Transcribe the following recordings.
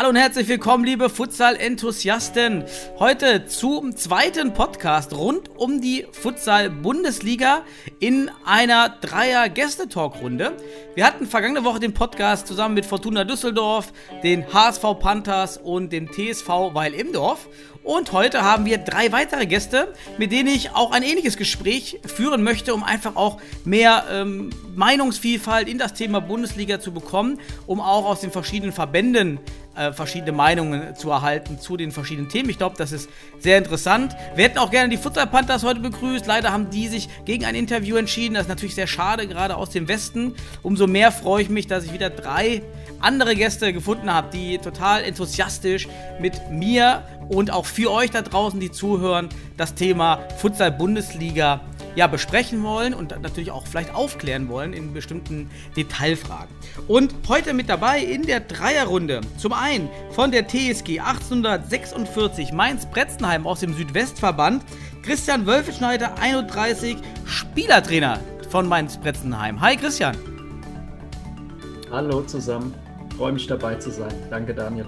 Hallo und herzlich willkommen, liebe Futsal-Enthusiasten. Heute zum zweiten Podcast rund um die Futsal-Bundesliga in einer Dreier-Gäste-Talk-Runde. Wir hatten vergangene Woche den Podcast zusammen mit Fortuna Düsseldorf, den HSV Panthers und dem TSV Weil Imdorf. Und heute haben wir drei weitere Gäste, mit denen ich auch ein ähnliches Gespräch führen möchte, um einfach auch mehr ähm, Meinungsvielfalt in das Thema Bundesliga zu bekommen, um auch aus den verschiedenen Verbänden äh, verschiedene Meinungen zu erhalten zu den verschiedenen Themen. Ich glaube, das ist sehr interessant. Wir hätten auch gerne die Futsal Panthers heute begrüßt. Leider haben die sich gegen ein Interview entschieden. Das ist natürlich sehr schade, gerade aus dem Westen. Umso mehr freue ich mich, dass ich wieder drei andere Gäste gefunden habe, die total enthusiastisch mit mir und auch für euch da draußen, die zuhören, das Thema Futsal Bundesliga ja, besprechen wollen und natürlich auch vielleicht aufklären wollen in bestimmten Detailfragen. Und heute mit dabei in der Dreierrunde zum einen von der TSG 1846 Mainz-Bretzenheim aus dem Südwestverband Christian Wölfeschneider, 31, Spielertrainer von Mainz-Bretzenheim. Hi Christian. Hallo zusammen, freue mich dabei zu sein. Danke Daniel.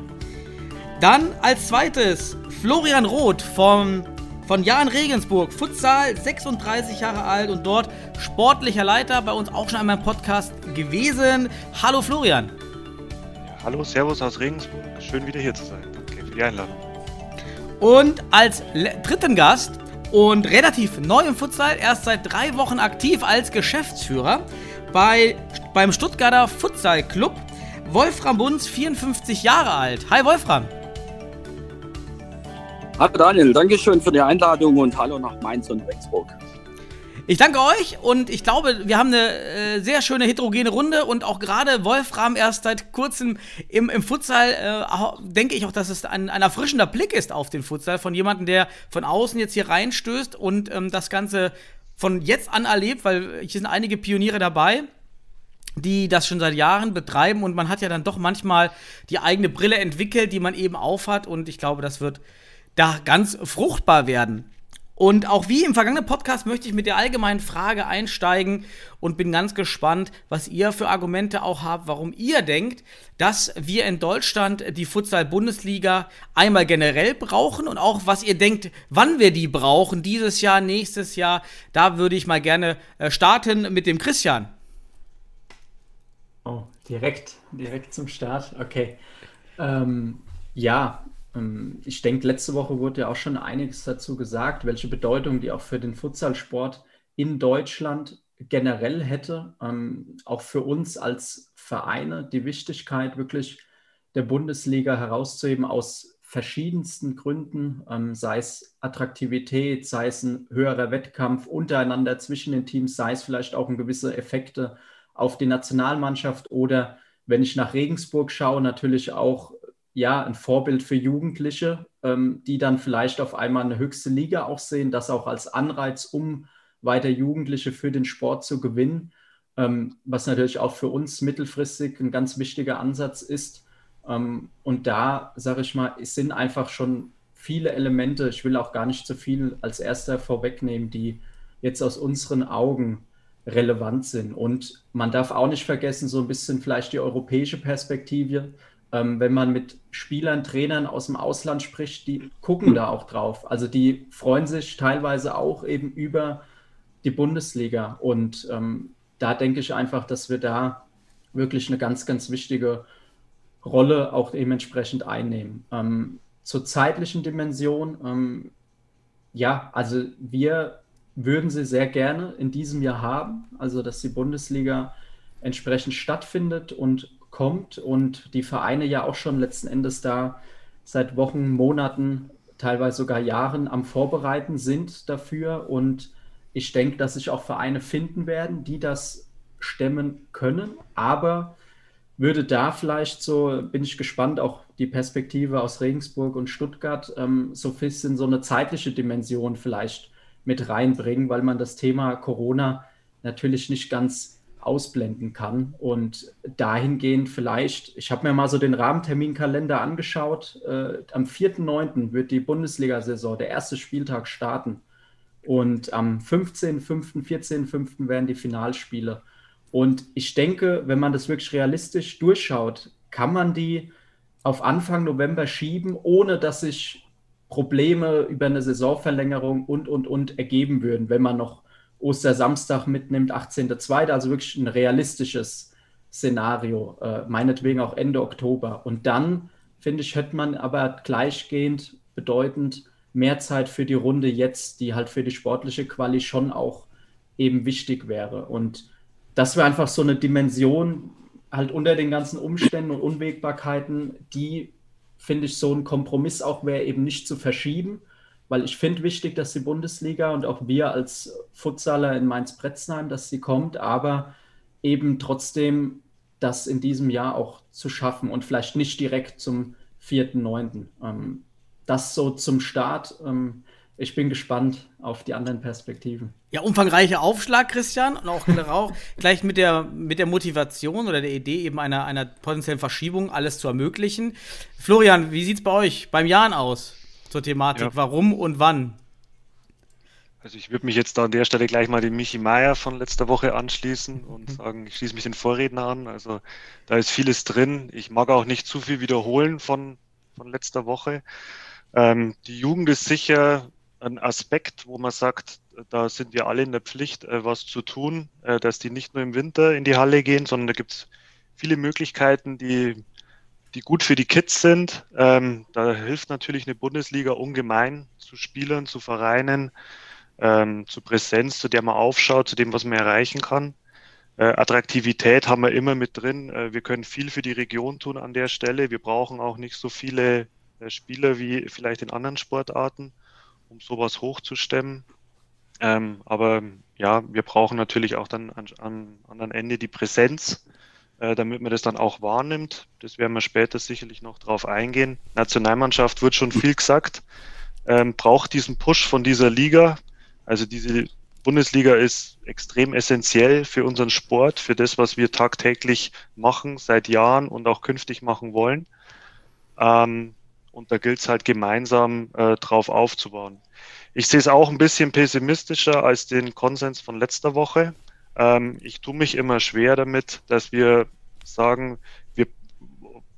Dann als zweites Florian Roth vom, von Jan Regensburg, Futsal, 36 Jahre alt und dort sportlicher Leiter, bei uns auch schon einmal im Podcast gewesen. Hallo Florian. Hallo, Servus aus Regensburg. Schön wieder hier zu sein. Danke für die Einladung. Und als dritten Gast und relativ neu im Futsal, erst seit drei Wochen aktiv als Geschäftsführer bei, beim Stuttgarter Futsal Club, Wolfram Bunz, 54 Jahre alt. Hi Wolfram. Hallo Daniel, danke schön für die Einladung und hallo nach Mainz und Regensburg. Ich danke euch und ich glaube, wir haben eine äh, sehr schöne heterogene Runde und auch gerade Wolfram erst seit kurzem im, im Futsal, äh, denke ich auch, dass es ein, ein erfrischender Blick ist auf den Futsal von jemandem, der von außen jetzt hier reinstößt und ähm, das Ganze von jetzt an erlebt, weil hier sind einige Pioniere dabei die das schon seit Jahren betreiben und man hat ja dann doch manchmal die eigene Brille entwickelt, die man eben aufhat und ich glaube, das wird da ganz fruchtbar werden. Und auch wie im vergangenen Podcast möchte ich mit der allgemeinen Frage einsteigen und bin ganz gespannt, was ihr für Argumente auch habt, warum ihr denkt, dass wir in Deutschland die Futsal-Bundesliga einmal generell brauchen und auch was ihr denkt, wann wir die brauchen, dieses Jahr, nächstes Jahr. Da würde ich mal gerne äh, starten mit dem Christian. Oh, direkt, direkt zum Start. Okay. Ähm, ja, ich denke, letzte Woche wurde ja auch schon einiges dazu gesagt, welche Bedeutung die auch für den Futsalsport in Deutschland generell hätte. Ähm, auch für uns als Vereine die Wichtigkeit wirklich der Bundesliga herauszuheben aus verschiedensten Gründen, ähm, sei es Attraktivität, sei es ein höherer Wettkampf untereinander zwischen den Teams, sei es vielleicht auch ein gewisse Effekte auf die Nationalmannschaft oder wenn ich nach Regensburg schaue, natürlich auch ja ein Vorbild für Jugendliche, ähm, die dann vielleicht auf einmal eine höchste Liga auch sehen, das auch als Anreiz, um weiter Jugendliche für den Sport zu gewinnen, ähm, was natürlich auch für uns mittelfristig ein ganz wichtiger Ansatz ist. Ähm, und da, sage ich mal, es sind einfach schon viele Elemente, ich will auch gar nicht zu viel als erster vorwegnehmen, die jetzt aus unseren Augen relevant sind. Und man darf auch nicht vergessen, so ein bisschen vielleicht die europäische Perspektive. Ähm, wenn man mit Spielern, Trainern aus dem Ausland spricht, die gucken da auch drauf. Also die freuen sich teilweise auch eben über die Bundesliga. Und ähm, da denke ich einfach, dass wir da wirklich eine ganz, ganz wichtige Rolle auch dementsprechend einnehmen. Ähm, zur zeitlichen Dimension, ähm, ja, also wir würden sie sehr gerne in diesem Jahr haben, also dass die Bundesliga entsprechend stattfindet und kommt und die Vereine ja auch schon letzten Endes da seit Wochen, Monaten, teilweise sogar Jahren am Vorbereiten sind dafür. Und ich denke, dass sich auch Vereine finden werden, die das stemmen können. Aber würde da vielleicht so, bin ich gespannt, auch die Perspektive aus Regensburg und Stuttgart, ähm, so ein bisschen so eine zeitliche Dimension vielleicht mit reinbringen, weil man das Thema Corona natürlich nicht ganz ausblenden kann. Und dahingehend vielleicht, ich habe mir mal so den Rahmenterminkalender angeschaut. Äh, am 4.9. wird die Bundesliga-Saison, der erste Spieltag starten. Und am 15.5., 14.5. werden die Finalspiele. Und ich denke, wenn man das wirklich realistisch durchschaut, kann man die auf Anfang November schieben, ohne dass sich Probleme über eine Saisonverlängerung und, und, und ergeben würden, wenn man noch Ostersamstag mitnimmt, 18.02., also wirklich ein realistisches Szenario, äh, meinetwegen auch Ende Oktober. Und dann, finde ich, hätte man aber gleichgehend bedeutend mehr Zeit für die Runde jetzt, die halt für die sportliche Quali schon auch eben wichtig wäre. Und das wäre einfach so eine Dimension, halt unter den ganzen Umständen und Unwägbarkeiten, die, finde ich, so ein Kompromiss auch wäre, eben nicht zu verschieben weil ich finde wichtig, dass die Bundesliga und auch wir als Futsaler in Mainz-Pretzheim, dass sie kommt, aber eben trotzdem das in diesem Jahr auch zu schaffen und vielleicht nicht direkt zum 4.9. Ähm, das so zum Start. Ähm, ich bin gespannt auf die anderen Perspektiven. Ja, umfangreicher Aufschlag, Christian, und auch, auch gleich mit der, mit der Motivation oder der Idee eben einer, einer potenziellen Verschiebung alles zu ermöglichen. Florian, wie sieht es bei euch beim Jahren aus? Zur Thematik. Ja. Warum und wann? Also ich würde mich jetzt da an der Stelle gleich mal dem Michi Meier von letzter Woche anschließen und mhm. sagen, ich schließe mich den Vorredner an. Also da ist vieles drin. Ich mag auch nicht zu viel wiederholen von, von letzter Woche. Ähm, die Jugend ist sicher ein Aspekt, wo man sagt, da sind wir alle in der Pflicht, äh, was zu tun, äh, dass die nicht nur im Winter in die Halle gehen, sondern da gibt es viele Möglichkeiten, die die gut für die Kids sind. Ähm, da hilft natürlich eine Bundesliga ungemein zu Spielern, zu Vereinen, ähm, zu Präsenz, zu der man aufschaut, zu dem, was man erreichen kann. Äh, Attraktivität haben wir immer mit drin. Äh, wir können viel für die Region tun an der Stelle. Wir brauchen auch nicht so viele äh, Spieler wie vielleicht in anderen Sportarten, um sowas hochzustemmen. Ähm, aber ja, wir brauchen natürlich auch dann an, an anderen Ende die Präsenz damit man das dann auch wahrnimmt. Das werden wir später sicherlich noch drauf eingehen. Nationalmannschaft wird schon viel gesagt, ähm, braucht diesen Push von dieser Liga. Also diese Bundesliga ist extrem essentiell für unseren Sport, für das, was wir tagtäglich machen, seit Jahren und auch künftig machen wollen. Ähm, und da gilt es halt gemeinsam äh, drauf aufzubauen. Ich sehe es auch ein bisschen pessimistischer als den Konsens von letzter Woche. Ähm, ich tue mich immer schwer damit, dass wir sagen, wir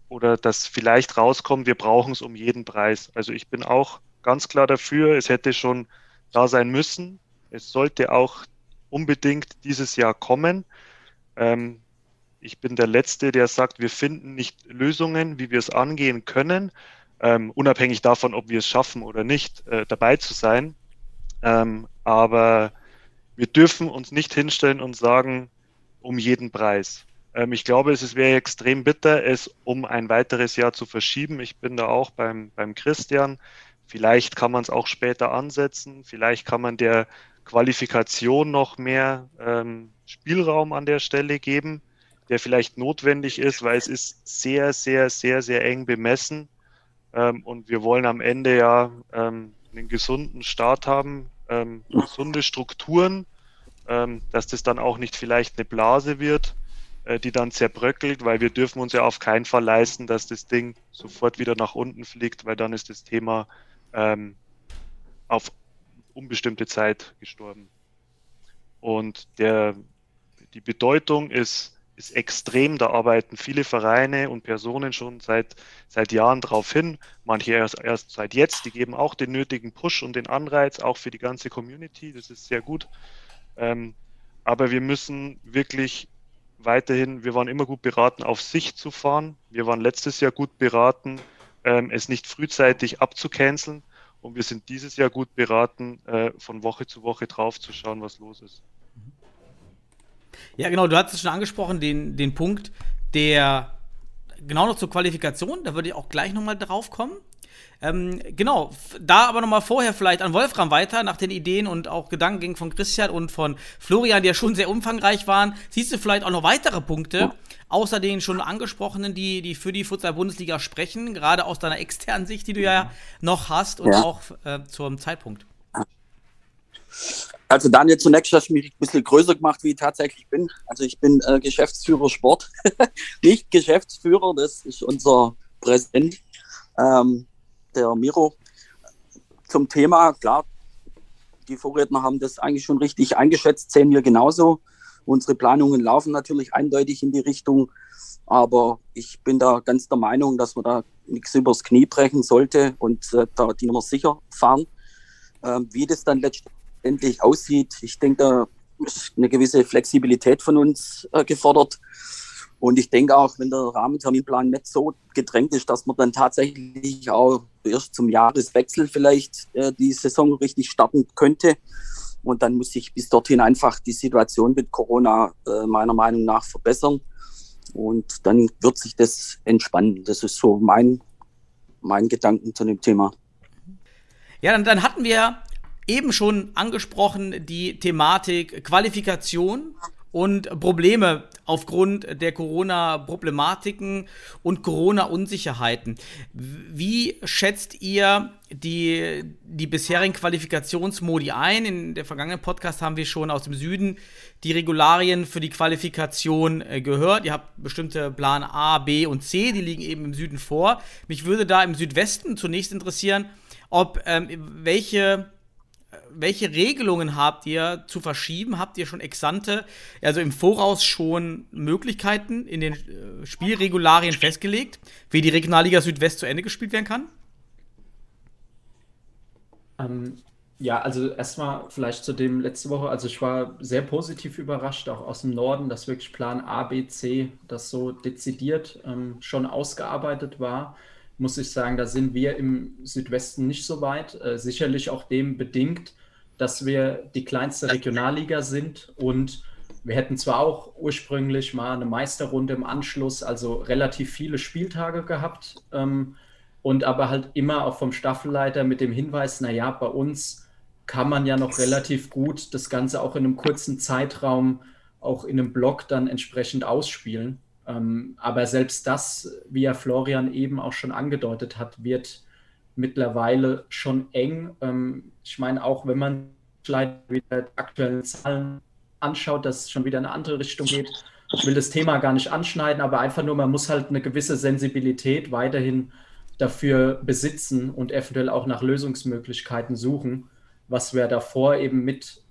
oder dass vielleicht rauskommt, wir brauchen es um jeden Preis. Also ich bin auch ganz klar dafür, es hätte schon da sein müssen. Es sollte auch unbedingt dieses Jahr kommen. Ähm, ich bin der Letzte, der sagt, wir finden nicht Lösungen, wie wir es angehen können, ähm, unabhängig davon, ob wir es schaffen oder nicht, äh, dabei zu sein. Ähm, aber wir dürfen uns nicht hinstellen und sagen, um jeden Preis. Ähm, ich glaube, es wäre extrem bitter, es um ein weiteres Jahr zu verschieben. Ich bin da auch beim, beim Christian. Vielleicht kann man es auch später ansetzen. Vielleicht kann man der Qualifikation noch mehr ähm, Spielraum an der Stelle geben, der vielleicht notwendig ist, weil es ist sehr, sehr, sehr, sehr eng bemessen. Ähm, und wir wollen am Ende ja ähm, einen gesunden Start haben ähm, gesunde Strukturen, ähm, dass das dann auch nicht vielleicht eine Blase wird, äh, die dann zerbröckelt, weil wir dürfen uns ja auf keinen Fall leisten, dass das Ding sofort wieder nach unten fliegt, weil dann ist das Thema ähm, auf unbestimmte Zeit gestorben. Und der, die Bedeutung ist ist extrem. Da arbeiten viele Vereine und Personen schon seit, seit Jahren drauf hin. Manche erst, erst seit jetzt. Die geben auch den nötigen Push und den Anreiz, auch für die ganze Community. Das ist sehr gut. Ähm, aber wir müssen wirklich weiterhin, wir waren immer gut beraten, auf Sicht zu fahren. Wir waren letztes Jahr gut beraten, ähm, es nicht frühzeitig abzucanceln. Und wir sind dieses Jahr gut beraten, äh, von Woche zu Woche drauf zu schauen, was los ist. Ja, genau, du hast es schon angesprochen, den, den Punkt, der genau noch zur Qualifikation, da würde ich auch gleich nochmal drauf kommen. Ähm, genau, da aber nochmal vorher vielleicht an Wolfram weiter, nach den Ideen und auch Gedankengängen von Christian und von Florian, die ja schon sehr umfangreich waren. Siehst du vielleicht auch noch weitere Punkte, außer den schon angesprochenen, die, die für die Futsal-Bundesliga sprechen, gerade aus deiner externen Sicht, die du ja noch hast und ja. auch äh, zum Zeitpunkt? Also Daniel, zunächst hast du mich ein bisschen größer gemacht, wie ich tatsächlich bin. Also ich bin äh, Geschäftsführer Sport, nicht Geschäftsführer, das ist unser Präsident, ähm, der Miro. Zum Thema, klar, die Vorredner haben das eigentlich schon richtig eingeschätzt, sehen wir genauso. Unsere Planungen laufen natürlich eindeutig in die Richtung, aber ich bin da ganz der Meinung, dass man da nichts übers Knie brechen sollte und äh, da die Nummer sicher fahren. Ähm, wie das dann letztendlich aussieht, ich denke, da ist eine gewisse Flexibilität von uns äh, gefordert. Und ich denke auch, wenn der Rahmenterminplan nicht so gedrängt ist, dass man dann tatsächlich auch erst zum Jahreswechsel vielleicht äh, die Saison richtig starten könnte. Und dann muss sich bis dorthin einfach die Situation mit Corona äh, meiner Meinung nach verbessern. Und dann wird sich das entspannen. Das ist so mein, mein Gedanken zu dem Thema. Ja, dann, dann hatten wir eben schon angesprochen die Thematik Qualifikation und Probleme aufgrund der Corona-Problematiken und Corona-Unsicherheiten. Wie schätzt ihr die, die bisherigen Qualifikationsmodi ein? In der vergangenen Podcast haben wir schon aus dem Süden die Regularien für die Qualifikation äh, gehört. Ihr habt bestimmte Plan A, B und C, die liegen eben im Süden vor. Mich würde da im Südwesten zunächst interessieren, ob ähm, welche welche Regelungen habt ihr zu verschieben? Habt ihr schon exante, also im Voraus schon Möglichkeiten in den äh, Spielregularien festgelegt, wie die Regionalliga Südwest zu Ende gespielt werden kann? Ähm, ja, also erstmal vielleicht zu dem letzte Woche. Also ich war sehr positiv überrascht, auch aus dem Norden, dass wirklich Plan A, B, C, das so dezidiert ähm, schon ausgearbeitet war muss ich sagen, da sind wir im Südwesten nicht so weit. Äh, sicherlich auch dem bedingt, dass wir die kleinste Regionalliga sind und wir hätten zwar auch ursprünglich mal eine Meisterrunde im Anschluss, also relativ viele Spieltage gehabt ähm, und aber halt immer auch vom Staffelleiter mit dem Hinweis, naja, bei uns kann man ja noch relativ gut das Ganze auch in einem kurzen Zeitraum auch in einem Block dann entsprechend ausspielen. Ähm, aber selbst das, wie ja Florian eben auch schon angedeutet hat, wird mittlerweile schon eng. Ähm, ich meine, auch wenn man vielleicht wieder aktuellen Zahlen anschaut, dass es schon wieder in eine andere Richtung geht. Ich will das Thema gar nicht anschneiden, aber einfach nur, man muss halt eine gewisse Sensibilität weiterhin dafür besitzen und eventuell auch nach Lösungsmöglichkeiten suchen, was wir davor eben mit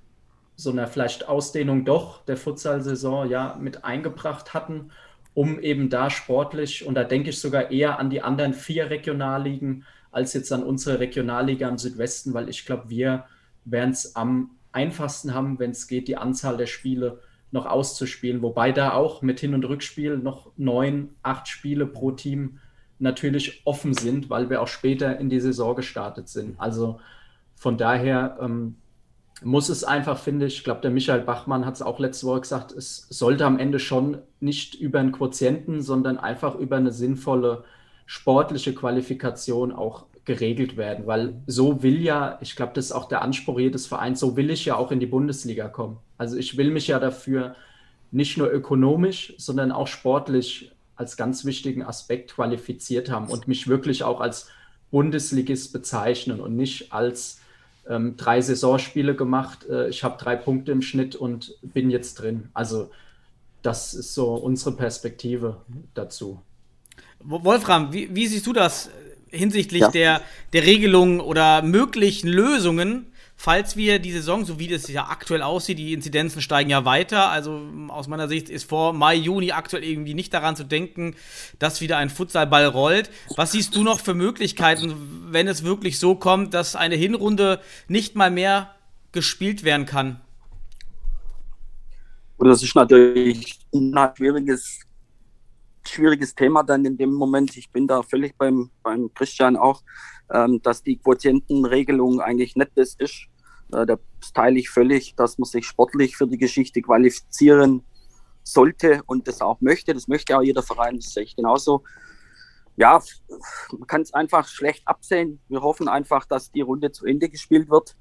so einer vielleicht Ausdehnung doch der Futsal-Saison ja mit eingebracht hatten um eben da sportlich, und da denke ich sogar eher an die anderen vier Regionalligen als jetzt an unsere Regionalliga im Südwesten, weil ich glaube, wir werden es am einfachsten haben, wenn es geht, die Anzahl der Spiele noch auszuspielen. Wobei da auch mit Hin- und Rückspiel noch neun, acht Spiele pro Team natürlich offen sind, weil wir auch später in die Saison gestartet sind. Also von daher ähm, muss es einfach, finde ich, ich glaube, der Michael Bachmann hat es auch letzte Woche gesagt, es sollte am Ende schon nicht über einen Quotienten, sondern einfach über eine sinnvolle sportliche Qualifikation auch geregelt werden, weil so will ja, ich glaube, das ist auch der Anspruch jedes Vereins, so will ich ja auch in die Bundesliga kommen. Also ich will mich ja dafür nicht nur ökonomisch, sondern auch sportlich als ganz wichtigen Aspekt qualifiziert haben und mich wirklich auch als Bundesligist bezeichnen und nicht als ähm, drei Saisonspiele gemacht. Äh, ich habe drei Punkte im Schnitt und bin jetzt drin. Also das ist so unsere Perspektive dazu. Wolfram, wie, wie siehst du das hinsichtlich ja. der, der Regelungen oder möglichen Lösungen falls wir die Saison, so wie das ja aktuell aussieht, die Inzidenzen steigen ja weiter. Also aus meiner Sicht ist vor Mai, Juni aktuell irgendwie nicht daran zu denken, dass wieder ein Futsalball rollt. Was siehst du noch für Möglichkeiten, wenn es wirklich so kommt, dass eine Hinrunde nicht mal mehr gespielt werden kann? Und das ist natürlich ein schwieriges, schwieriges Thema dann in dem Moment. Ich bin da völlig beim, beim Christian auch, ähm, dass die Quotientenregelung eigentlich nicht das ist, äh, das teile ich völlig, dass man sich sportlich für die Geschichte qualifizieren sollte und das auch möchte. Das möchte auch jeder Verein, das sehe ich genauso. Ja, man kann es einfach schlecht absehen. Wir hoffen einfach, dass die Runde zu Ende gespielt wird.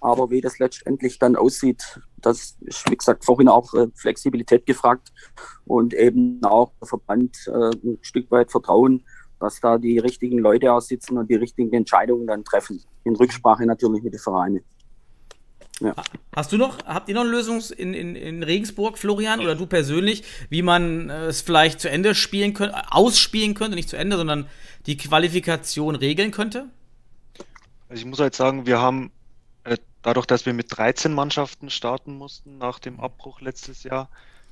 Aber wie das letztendlich dann aussieht, das ist, wie gesagt, vorhin auch äh, Flexibilität gefragt und eben auch der Verband äh, ein Stück weit Vertrauen, dass da die richtigen Leute aussitzen und die richtigen Entscheidungen dann treffen. In Rücksprache natürlich mit den Vereinen. Ja. Hast du noch, habt ihr noch eine Lösung in, in, in Regensburg, Florian, oder du persönlich, wie man äh, es vielleicht zu Ende spielen könnte, ausspielen könnte, nicht zu Ende, sondern die Qualifikation regeln könnte? Also ich muss halt sagen, wir haben äh, dadurch, dass wir mit 13 Mannschaften starten mussten nach dem Abbruch letztes Jahr,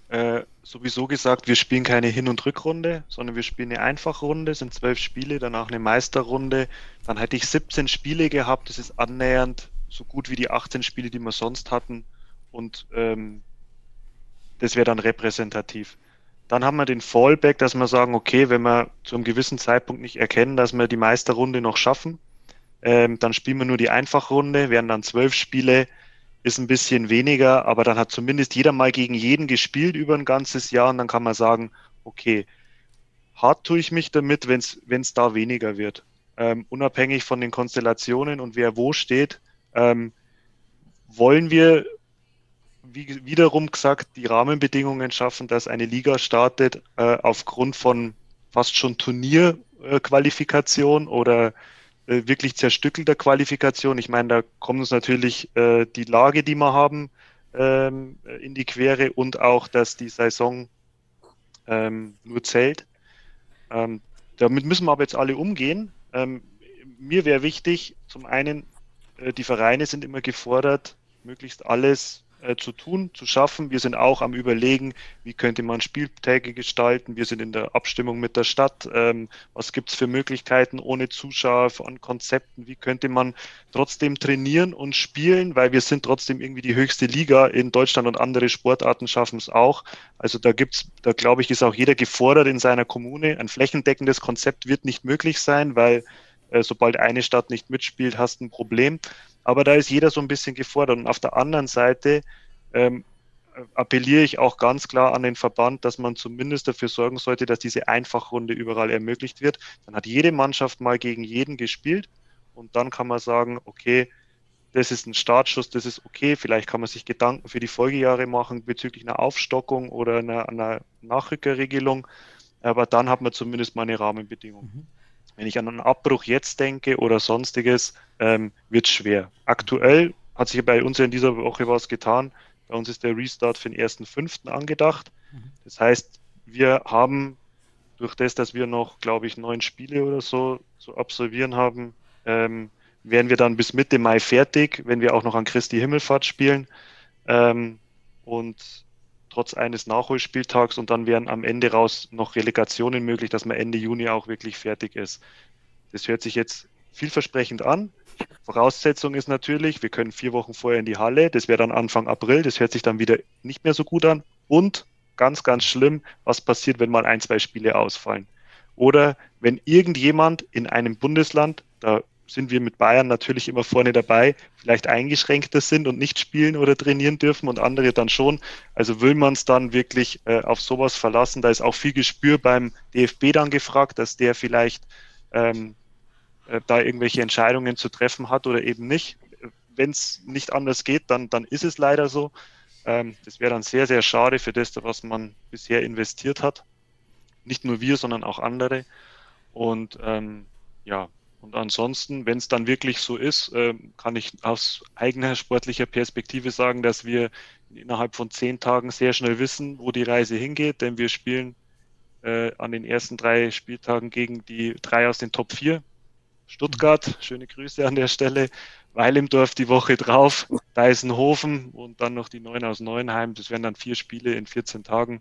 äh, sowieso gesagt, wir spielen keine Hin- und Rückrunde, sondern wir spielen eine Einfachrunde, sind zwölf Spiele, danach eine Meisterrunde. Dann hätte ich 17 Spiele gehabt, das ist annähernd so gut wie die 18 Spiele, die wir sonst hatten. Und ähm, das wäre dann repräsentativ. Dann haben wir den Fallback, dass wir sagen, okay, wenn wir zu einem gewissen Zeitpunkt nicht erkennen, dass wir die Meisterrunde noch schaffen, ähm, dann spielen wir nur die Einfachrunde, wären dann zwölf Spiele, ist ein bisschen weniger, aber dann hat zumindest jeder mal gegen jeden gespielt über ein ganzes Jahr und dann kann man sagen, okay, hart tue ich mich damit, wenn es da weniger wird. Ähm, unabhängig von den Konstellationen und wer wo steht, ähm, wollen wir, wie wiederum gesagt, die Rahmenbedingungen schaffen, dass eine Liga startet äh, aufgrund von fast schon Turnierqualifikation äh, oder äh, wirklich zerstückelter Qualifikation. Ich meine, da kommt uns natürlich äh, die Lage, die wir haben, ähm, in die Quere und auch, dass die Saison ähm, nur zählt. Ähm, damit müssen wir aber jetzt alle umgehen. Ähm, mir wäre wichtig, zum einen, die Vereine sind immer gefordert, möglichst alles äh, zu tun, zu schaffen. Wir sind auch am Überlegen, wie könnte man Spieltage gestalten. Wir sind in der Abstimmung mit der Stadt. Ähm, was gibt es für Möglichkeiten ohne Zuschauer an Konzepten? Wie könnte man trotzdem trainieren und spielen, weil wir sind trotzdem irgendwie die höchste Liga in Deutschland und andere Sportarten schaffen es auch. Also da gibt's, da glaube ich, ist auch jeder gefordert in seiner Kommune. Ein flächendeckendes Konzept wird nicht möglich sein, weil äh, sobald eine Stadt nicht mitspielt, hast du ein Problem. Aber da ist jeder so ein bisschen gefordert. Und auf der anderen Seite ähm, appelliere ich auch ganz klar an den Verband, dass man zumindest dafür sorgen sollte, dass diese Einfachrunde überall ermöglicht wird. Dann hat jede Mannschaft mal gegen jeden gespielt und dann kann man sagen, okay, das ist ein Startschuss, das ist okay. Vielleicht kann man sich Gedanken für die Folgejahre machen bezüglich einer Aufstockung oder einer, einer Nachrückerregelung. Aber dann hat man zumindest mal eine Rahmenbedingung. Mhm. Wenn ich an einen Abbruch jetzt denke oder sonstiges, ähm, wird es schwer. Aktuell hat sich bei uns ja in dieser Woche was getan. Bei uns ist der Restart für den 1.5. angedacht. Das heißt, wir haben durch das, dass wir noch, glaube ich, neun Spiele oder so zu absolvieren haben, ähm, wären wir dann bis Mitte Mai fertig, wenn wir auch noch an Christi Himmelfahrt spielen. Ähm, und trotz eines Nachholspieltags und dann wären am Ende raus noch Relegationen möglich, dass man Ende Juni auch wirklich fertig ist. Das hört sich jetzt vielversprechend an. Voraussetzung ist natürlich, wir können vier Wochen vorher in die Halle, das wäre dann Anfang April, das hört sich dann wieder nicht mehr so gut an. Und ganz, ganz schlimm, was passiert, wenn mal ein, zwei Spiele ausfallen. Oder wenn irgendjemand in einem Bundesland, da sind wir mit Bayern natürlich immer vorne dabei, vielleicht eingeschränkter sind und nicht spielen oder trainieren dürfen und andere dann schon. Also will man es dann wirklich äh, auf sowas verlassen? Da ist auch viel Gespür beim DFB dann gefragt, dass der vielleicht ähm, äh, da irgendwelche Entscheidungen zu treffen hat oder eben nicht. Wenn es nicht anders geht, dann, dann ist es leider so. Ähm, das wäre dann sehr, sehr schade für das, was man bisher investiert hat. Nicht nur wir, sondern auch andere. Und ähm, ja, und ansonsten, wenn es dann wirklich so ist, äh, kann ich aus eigener sportlicher Perspektive sagen, dass wir innerhalb von zehn Tagen sehr schnell wissen, wo die Reise hingeht, denn wir spielen äh, an den ersten drei Spieltagen gegen die drei aus den Top 4. Stuttgart, schöne Grüße an der Stelle, Weil im Dorf die Woche drauf, Deisenhofen und dann noch die neun aus Neuenheim. Das wären dann vier Spiele in 14 Tagen.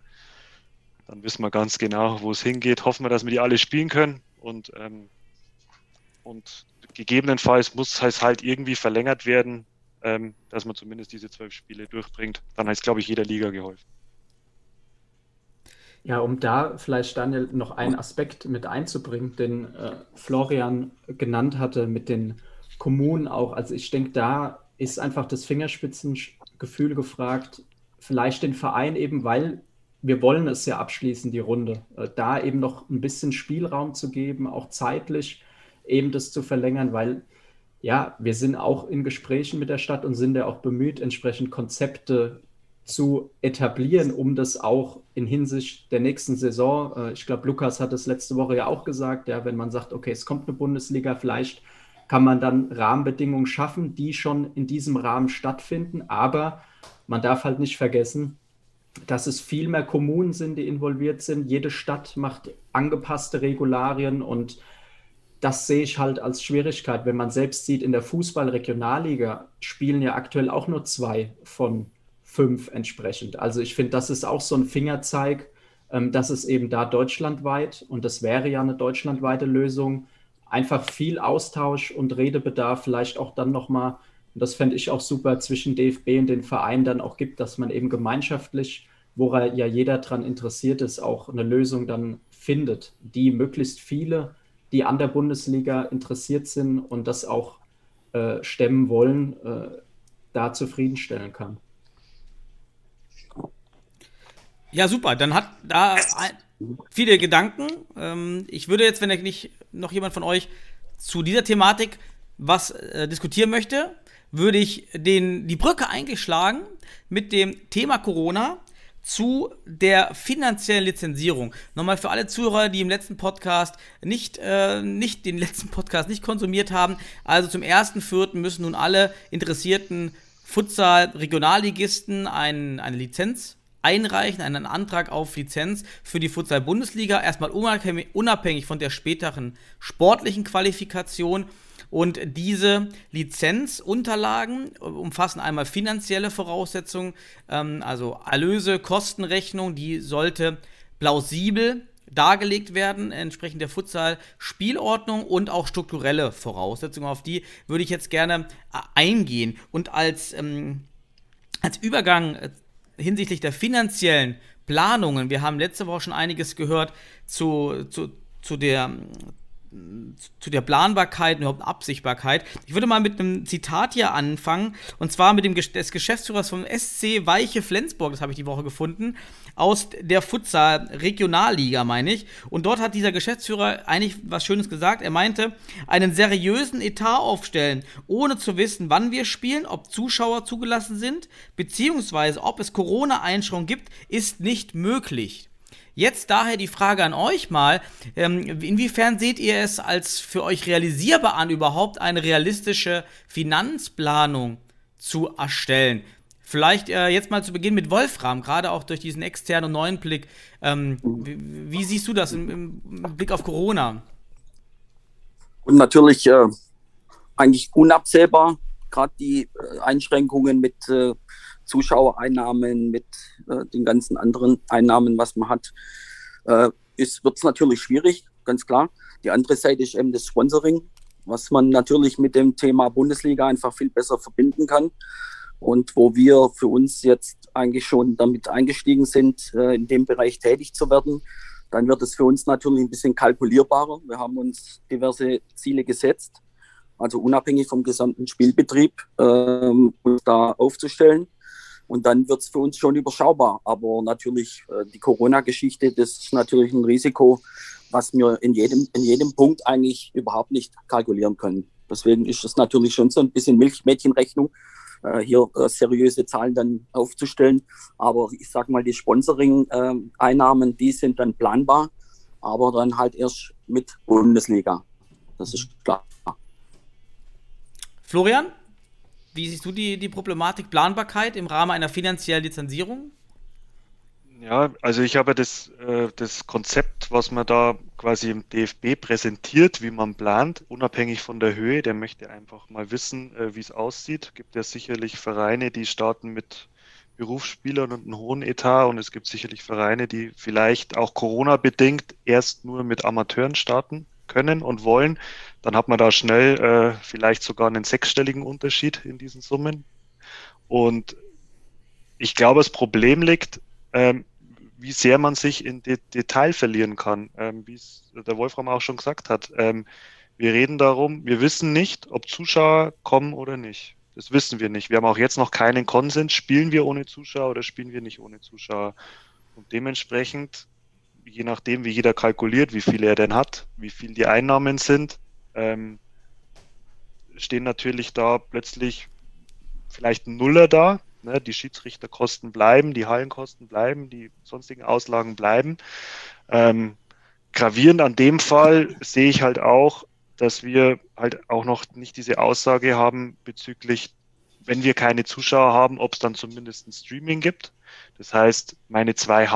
Dann wissen wir ganz genau, wo es hingeht. Hoffen wir, dass wir die alle spielen können. Und ähm, und gegebenenfalls muss es halt irgendwie verlängert werden, ähm, dass man zumindest diese zwölf Spiele durchbringt. Dann heißt, glaube ich, jeder Liga geholfen. Ja, um da vielleicht Daniel noch einen Aspekt mit einzubringen, den äh, Florian genannt hatte mit den Kommunen auch. Also ich denke, da ist einfach das Fingerspitzengefühl gefragt, vielleicht den Verein eben, weil wir wollen es ja abschließen, die Runde, äh, da eben noch ein bisschen Spielraum zu geben, auch zeitlich eben das zu verlängern, weil ja, wir sind auch in Gesprächen mit der Stadt und sind ja auch bemüht, entsprechend Konzepte zu etablieren, um das auch in Hinsicht der nächsten Saison, äh, ich glaube, Lukas hat es letzte Woche ja auch gesagt, ja, wenn man sagt, okay, es kommt eine Bundesliga, vielleicht kann man dann Rahmenbedingungen schaffen, die schon in diesem Rahmen stattfinden. Aber man darf halt nicht vergessen, dass es viel mehr Kommunen sind, die involviert sind. Jede Stadt macht angepasste Regularien und das sehe ich halt als Schwierigkeit, wenn man selbst sieht, in der Fußball-Regionalliga spielen ja aktuell auch nur zwei von fünf entsprechend. Also ich finde, das ist auch so ein Fingerzeig, ähm, dass es eben da deutschlandweit, und das wäre ja eine deutschlandweite Lösung, einfach viel Austausch und Redebedarf vielleicht auch dann nochmal, und das fände ich auch super, zwischen DFB und den Vereinen dann auch gibt, dass man eben gemeinschaftlich, woran ja jeder daran interessiert ist, auch eine Lösung dann findet, die möglichst viele die an der Bundesliga interessiert sind und das auch äh, stemmen wollen, äh, da zufriedenstellen kann. Ja, super. Dann hat da viele Gedanken. Ähm, ich würde jetzt, wenn nicht noch jemand von euch zu dieser Thematik was äh, diskutieren möchte, würde ich den, die Brücke eingeschlagen mit dem Thema Corona zu der finanziellen Lizenzierung. Nochmal für alle Zuhörer, die im letzten Podcast nicht, äh, nicht den letzten Podcast nicht konsumiert haben. Also zum 1.4. müssen nun alle interessierten Futsal-Regionalligisten ein, eine Lizenz einreichen, einen Antrag auf Lizenz für die Futsal-Bundesliga. Erstmal unabhängig von der späteren sportlichen Qualifikation. Und diese Lizenzunterlagen umfassen einmal finanzielle Voraussetzungen, ähm, also Erlöse, Kostenrechnung, die sollte plausibel dargelegt werden, entsprechend der Futsal-Spielordnung und auch strukturelle Voraussetzungen. Auf die würde ich jetzt gerne äh, eingehen. Und als, ähm, als Übergang äh, hinsichtlich der finanziellen Planungen, wir haben letzte Woche schon einiges gehört zu, zu, zu der zu der Planbarkeit und überhaupt Absichtbarkeit. Ich würde mal mit einem Zitat hier anfangen, und zwar mit dem des Geschäftsführers vom SC Weiche Flensburg, das habe ich die Woche gefunden, aus der Futsal Regionalliga, meine ich. Und dort hat dieser Geschäftsführer eigentlich was Schönes gesagt. Er meinte, einen seriösen Etat aufstellen, ohne zu wissen, wann wir spielen, ob Zuschauer zugelassen sind, beziehungsweise ob es Corona-Einschränkungen gibt, ist nicht möglich. Jetzt daher die Frage an euch mal, ähm, inwiefern seht ihr es als für euch realisierbar an, überhaupt eine realistische Finanzplanung zu erstellen? Vielleicht äh, jetzt mal zu Beginn mit Wolfram, gerade auch durch diesen externen neuen Blick. Ähm, wie, wie, siehst du das im, im, Blick auf Corona? Und natürlich äh, eigentlich unabsehbar, gerade die äh, Einschränkungen mit äh, Zuschauereinnahmen, mit äh, den ganzen anderen Einnahmen, was man hat, äh, wird es natürlich schwierig, ganz klar. Die andere Seite ist eben das Sponsoring, was man natürlich mit dem Thema Bundesliga einfach viel besser verbinden kann. Und wo wir für uns jetzt eigentlich schon damit eingestiegen sind, äh, in dem Bereich tätig zu werden, dann wird es für uns natürlich ein bisschen kalkulierbarer. Wir haben uns diverse Ziele gesetzt, also unabhängig vom gesamten Spielbetrieb, ähm, uns da aufzustellen. Und dann wird es für uns schon überschaubar. Aber natürlich, äh, die Corona-Geschichte, das ist natürlich ein Risiko, was wir in jedem, in jedem Punkt eigentlich überhaupt nicht kalkulieren können. Deswegen ist es natürlich schon so ein bisschen Milchmädchenrechnung, äh, hier äh, seriöse Zahlen dann aufzustellen. Aber ich sage mal, die Sponsoring-Einnahmen, die sind dann planbar, aber dann halt erst mit Bundesliga. Das ist klar. Florian? Wie siehst du die, die Problematik Planbarkeit im Rahmen einer finanziellen Lizenzierung? Ja, also ich habe das, äh, das Konzept, was man da quasi im DFB präsentiert, wie man plant, unabhängig von der Höhe, der möchte einfach mal wissen, äh, wie es aussieht. Gibt ja sicherlich Vereine, die starten mit Berufsspielern und einem hohen Etat und es gibt sicherlich Vereine, die vielleicht auch Corona-bedingt erst nur mit Amateuren starten können und wollen, dann hat man da schnell äh, vielleicht sogar einen sechsstelligen Unterschied in diesen Summen. Und ich glaube, das Problem liegt, ähm, wie sehr man sich in De Detail verlieren kann, ähm, wie es der Wolfram auch schon gesagt hat. Ähm, wir reden darum, wir wissen nicht, ob Zuschauer kommen oder nicht. Das wissen wir nicht. Wir haben auch jetzt noch keinen Konsens. Spielen wir ohne Zuschauer oder spielen wir nicht ohne Zuschauer? Und dementsprechend je nachdem, wie jeder kalkuliert, wie viel er denn hat, wie viel die Einnahmen sind, ähm, stehen natürlich da plötzlich vielleicht ein Nuller da. Ne? Die Schiedsrichterkosten bleiben, die Hallenkosten bleiben, die sonstigen Auslagen bleiben. Ähm, gravierend an dem Fall sehe ich halt auch, dass wir halt auch noch nicht diese Aussage haben bezüglich, wenn wir keine Zuschauer haben, ob es dann zumindest ein Streaming gibt. Das heißt, meine zwei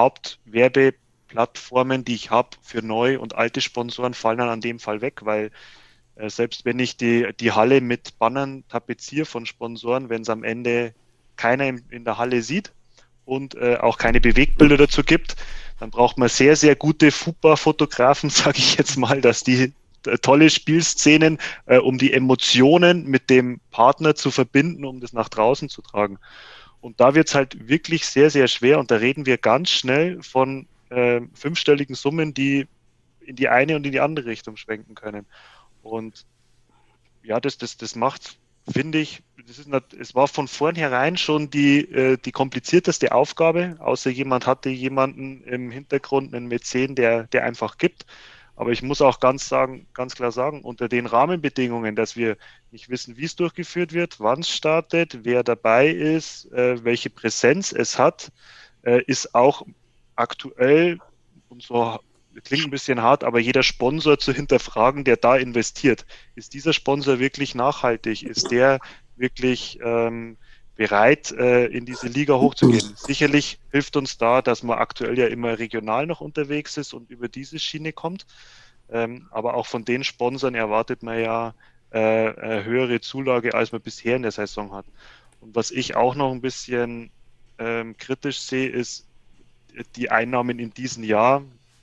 Hauptwerbeplattformen, die ich habe für neue und alte Sponsoren, fallen dann an dem Fall weg, weil äh, selbst wenn ich die, die Halle mit Bannern tapeziere von Sponsoren, wenn es am Ende keiner in, in der Halle sieht und äh, auch keine Bewegbilder dazu gibt, dann braucht man sehr, sehr gute Fußballfotografen, sage ich jetzt mal, dass die äh, tolle Spielszenen, äh, um die Emotionen mit dem Partner zu verbinden, um das nach draußen zu tragen. Und da wird es halt wirklich sehr, sehr schwer und da reden wir ganz schnell von äh, fünfstelligen Summen, die in die eine und in die andere Richtung schwenken können. Und ja, das, das, das macht, finde ich, nicht, es war von vornherein schon die, äh, die komplizierteste Aufgabe, außer jemand hatte jemanden im Hintergrund, einen Mäzen, der, der einfach gibt. Aber ich muss auch ganz sagen, ganz klar sagen, unter den Rahmenbedingungen, dass wir nicht wissen, wie es durchgeführt wird, wann es startet, wer dabei ist, äh, welche Präsenz es hat, äh, ist auch aktuell, und so klingt ein bisschen hart, aber jeder Sponsor zu hinterfragen, der da investiert. Ist dieser Sponsor wirklich nachhaltig? Ist der wirklich ähm, bereit, äh, in diese Liga hochzugehen. Sicherlich hilft uns da, dass man aktuell ja immer regional noch unterwegs ist und über diese Schiene kommt. Ähm, aber auch von den Sponsoren erwartet man ja äh, höhere Zulage, als man bisher in der Saison hat. Und was ich auch noch ein bisschen ähm, kritisch sehe, ist die Einnahmen in diesem Jahr.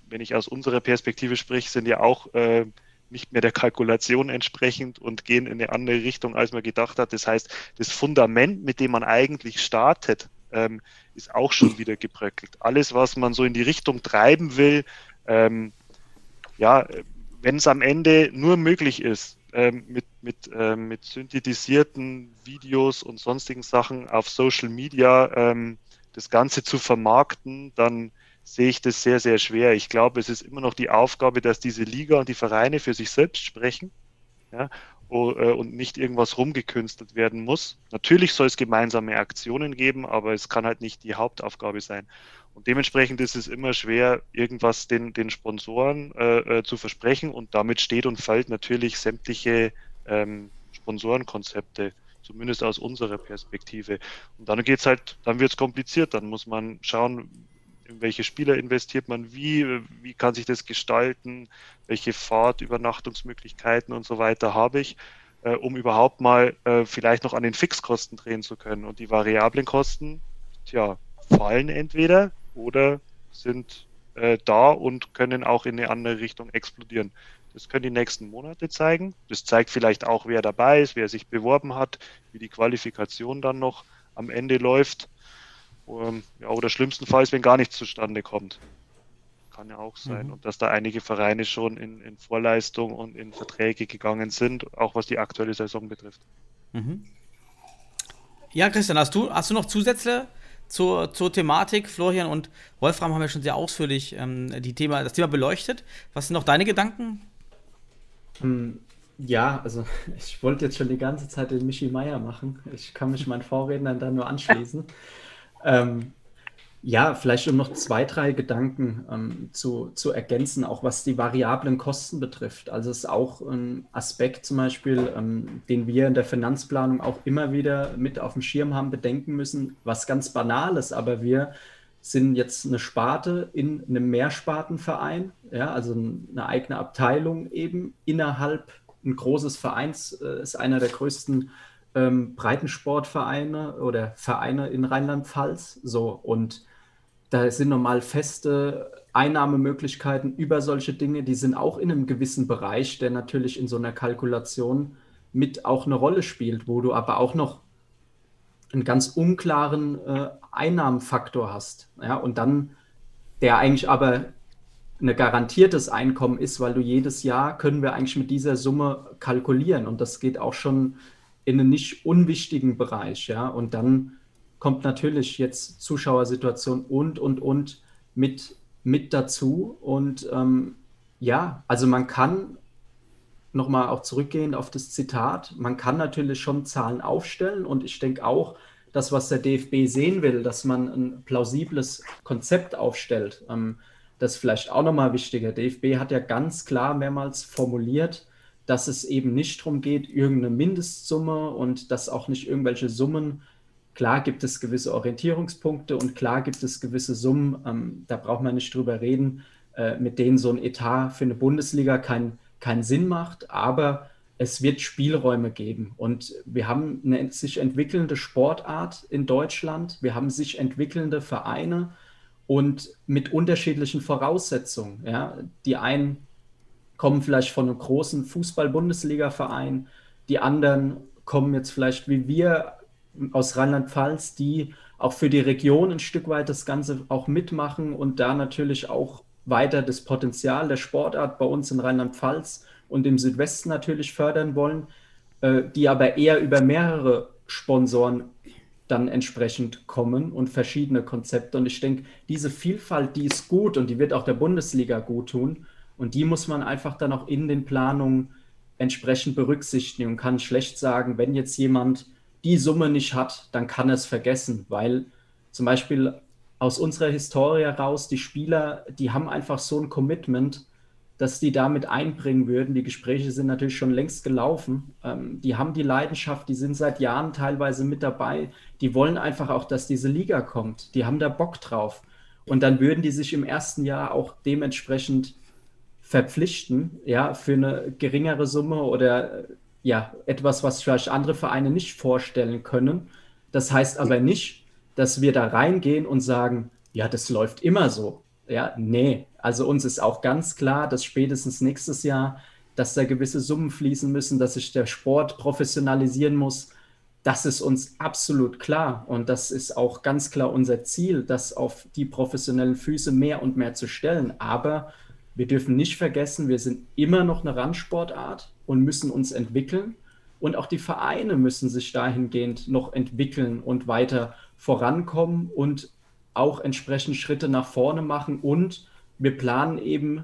Wenn ich aus unserer Perspektive spreche, sind ja auch äh, nicht mehr der Kalkulation entsprechend und gehen in eine andere Richtung, als man gedacht hat. Das heißt, das Fundament, mit dem man eigentlich startet, ähm, ist auch schon wieder gebröckelt. Alles, was man so in die Richtung treiben will, ähm, ja, wenn es am Ende nur möglich ist, ähm, mit, mit, ähm, mit synthetisierten Videos und sonstigen Sachen auf Social Media ähm, das Ganze zu vermarkten, dann sehe ich das sehr, sehr schwer. Ich glaube, es ist immer noch die Aufgabe, dass diese Liga und die Vereine für sich selbst sprechen ja, äh, und nicht irgendwas rumgekünstelt werden muss. Natürlich soll es gemeinsame Aktionen geben, aber es kann halt nicht die Hauptaufgabe sein. Und dementsprechend ist es immer schwer, irgendwas den, den Sponsoren äh, äh zu versprechen und damit steht und fällt natürlich sämtliche ähm, Sponsorenkonzepte zumindest aus unserer Perspektive. Und dann geht's halt, dann wird es kompliziert, dann muss man schauen, in welche Spieler investiert man wie, wie kann sich das gestalten, welche Fahrt, Übernachtungsmöglichkeiten und so weiter habe ich, äh, um überhaupt mal äh, vielleicht noch an den Fixkosten drehen zu können. Und die variablen Kosten, tja, fallen entweder oder sind äh, da und können auch in eine andere Richtung explodieren. Das können die nächsten Monate zeigen. Das zeigt vielleicht auch, wer dabei ist, wer sich beworben hat, wie die Qualifikation dann noch am Ende läuft. Ähm, ja, oder schlimmstenfalls, wenn gar nichts zustande kommt. Kann ja auch sein. Mhm. Und dass da einige Vereine schon in, in Vorleistung und in Verträge gegangen sind, auch was die aktuelle Saison betrifft. Mhm. Ja, Christian, hast du, hast du noch Zusätze zur, zur Thematik? Florian und Wolfram haben ja schon sehr ausführlich ähm, die Thema, das Thema beleuchtet. Was sind noch deine Gedanken? Hm, ja, also ich wollte jetzt schon die ganze Zeit den Michi Meier machen. Ich kann mich meinen Vorrednern dann nur anschließen. Ähm, ja, vielleicht um noch zwei, drei Gedanken ähm, zu, zu ergänzen, auch was die variablen Kosten betrifft. Also es ist auch ein Aspekt zum Beispiel, ähm, den wir in der Finanzplanung auch immer wieder mit auf dem Schirm haben, bedenken müssen, was ganz Banales, aber wir sind jetzt eine Sparte in einem Mehrspartenverein, ja, also eine eigene Abteilung eben innerhalb ein großes Vereins, äh, ist einer der größten ähm, Breitensportvereine oder Vereine in Rheinland-Pfalz. So, und da sind normal feste Einnahmemöglichkeiten über solche Dinge, die sind auch in einem gewissen Bereich, der natürlich in so einer Kalkulation mit auch eine Rolle spielt, wo du aber auch noch einen ganz unklaren äh, Einnahmenfaktor hast. Ja, und dann, der eigentlich aber ein garantiertes Einkommen ist, weil du jedes Jahr können wir eigentlich mit dieser Summe kalkulieren. Und das geht auch schon in einen nicht unwichtigen Bereich, ja. Und dann kommt natürlich jetzt Zuschauersituation und, und, und mit, mit dazu. Und ähm, ja, also man kann nochmal auch zurückgehend auf das Zitat, man kann natürlich schon Zahlen aufstellen und ich denke auch, das, was der DFB sehen will, dass man ein plausibles Konzept aufstellt, ähm, das ist vielleicht auch nochmal wichtiger. DFB hat ja ganz klar mehrmals formuliert, dass es eben nicht darum geht, irgendeine Mindestsumme und dass auch nicht irgendwelche Summen, klar gibt es gewisse Orientierungspunkte und klar gibt es gewisse Summen, ähm, da braucht man nicht drüber reden, äh, mit denen so ein Etat für eine Bundesliga keinen kein Sinn macht, aber es wird Spielräume geben. Und wir haben eine sich entwickelnde Sportart in Deutschland, wir haben sich entwickelnde Vereine und mit unterschiedlichen Voraussetzungen. Ja. Die einen kommen vielleicht von einem großen Fußball-Bundesliga-Verein, die anderen kommen jetzt vielleicht wie wir aus Rheinland-Pfalz, die auch für die Region ein Stück weit das Ganze auch mitmachen und da natürlich auch weiter das Potenzial der Sportart bei uns in Rheinland-Pfalz und im Südwesten natürlich fördern wollen, äh, die aber eher über mehrere Sponsoren dann entsprechend kommen und verschiedene Konzepte. Und ich denke, diese Vielfalt, die ist gut und die wird auch der Bundesliga gut tun. Und die muss man einfach dann auch in den Planungen entsprechend berücksichtigen und kann schlecht sagen, wenn jetzt jemand die Summe nicht hat, dann kann er es vergessen, weil zum Beispiel aus unserer Historie heraus, die Spieler, die haben einfach so ein Commitment, dass die damit einbringen würden. Die Gespräche sind natürlich schon längst gelaufen. Ähm, die haben die Leidenschaft, die sind seit Jahren teilweise mit dabei. Die wollen einfach auch, dass diese Liga kommt. Die haben da Bock drauf. Und dann würden die sich im ersten Jahr auch dementsprechend verpflichten, ja, für eine geringere Summe oder ja, etwas, was vielleicht andere Vereine nicht vorstellen können. Das heißt aber nicht, dass wir da reingehen und sagen, ja, das läuft immer so. Ja, nee, also uns ist auch ganz klar, dass spätestens nächstes Jahr, dass da gewisse Summen fließen müssen, dass sich der Sport professionalisieren muss. Das ist uns absolut klar und das ist auch ganz klar unser Ziel, das auf die professionellen Füße mehr und mehr zu stellen. Aber wir dürfen nicht vergessen, wir sind immer noch eine Randsportart und müssen uns entwickeln. Und auch die Vereine müssen sich dahingehend noch entwickeln und weiter vorankommen und auch entsprechend Schritte nach vorne machen und wir planen eben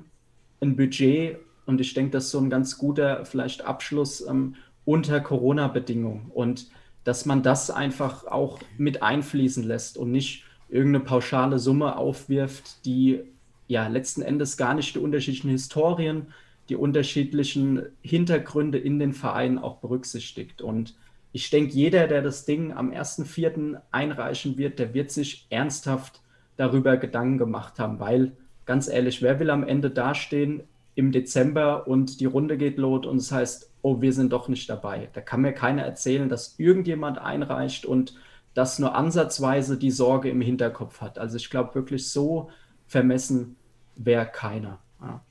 ein Budget und ich denke, das ist so ein ganz guter vielleicht Abschluss ähm, unter Corona-Bedingungen und dass man das einfach auch mit einfließen lässt und nicht irgendeine pauschale Summe aufwirft, die ja letzten Endes gar nicht die unterschiedlichen Historien, die unterschiedlichen Hintergründe in den Vereinen auch berücksichtigt. Und ich denke, jeder, der das Ding am 1.4. einreichen wird, der wird sich ernsthaft darüber Gedanken gemacht haben, weil ganz ehrlich, wer will am Ende dastehen im Dezember und die Runde geht los und es heißt, oh, wir sind doch nicht dabei. Da kann mir keiner erzählen, dass irgendjemand einreicht und das nur ansatzweise die Sorge im Hinterkopf hat. Also ich glaube wirklich so vermessen wäre keiner. Ja.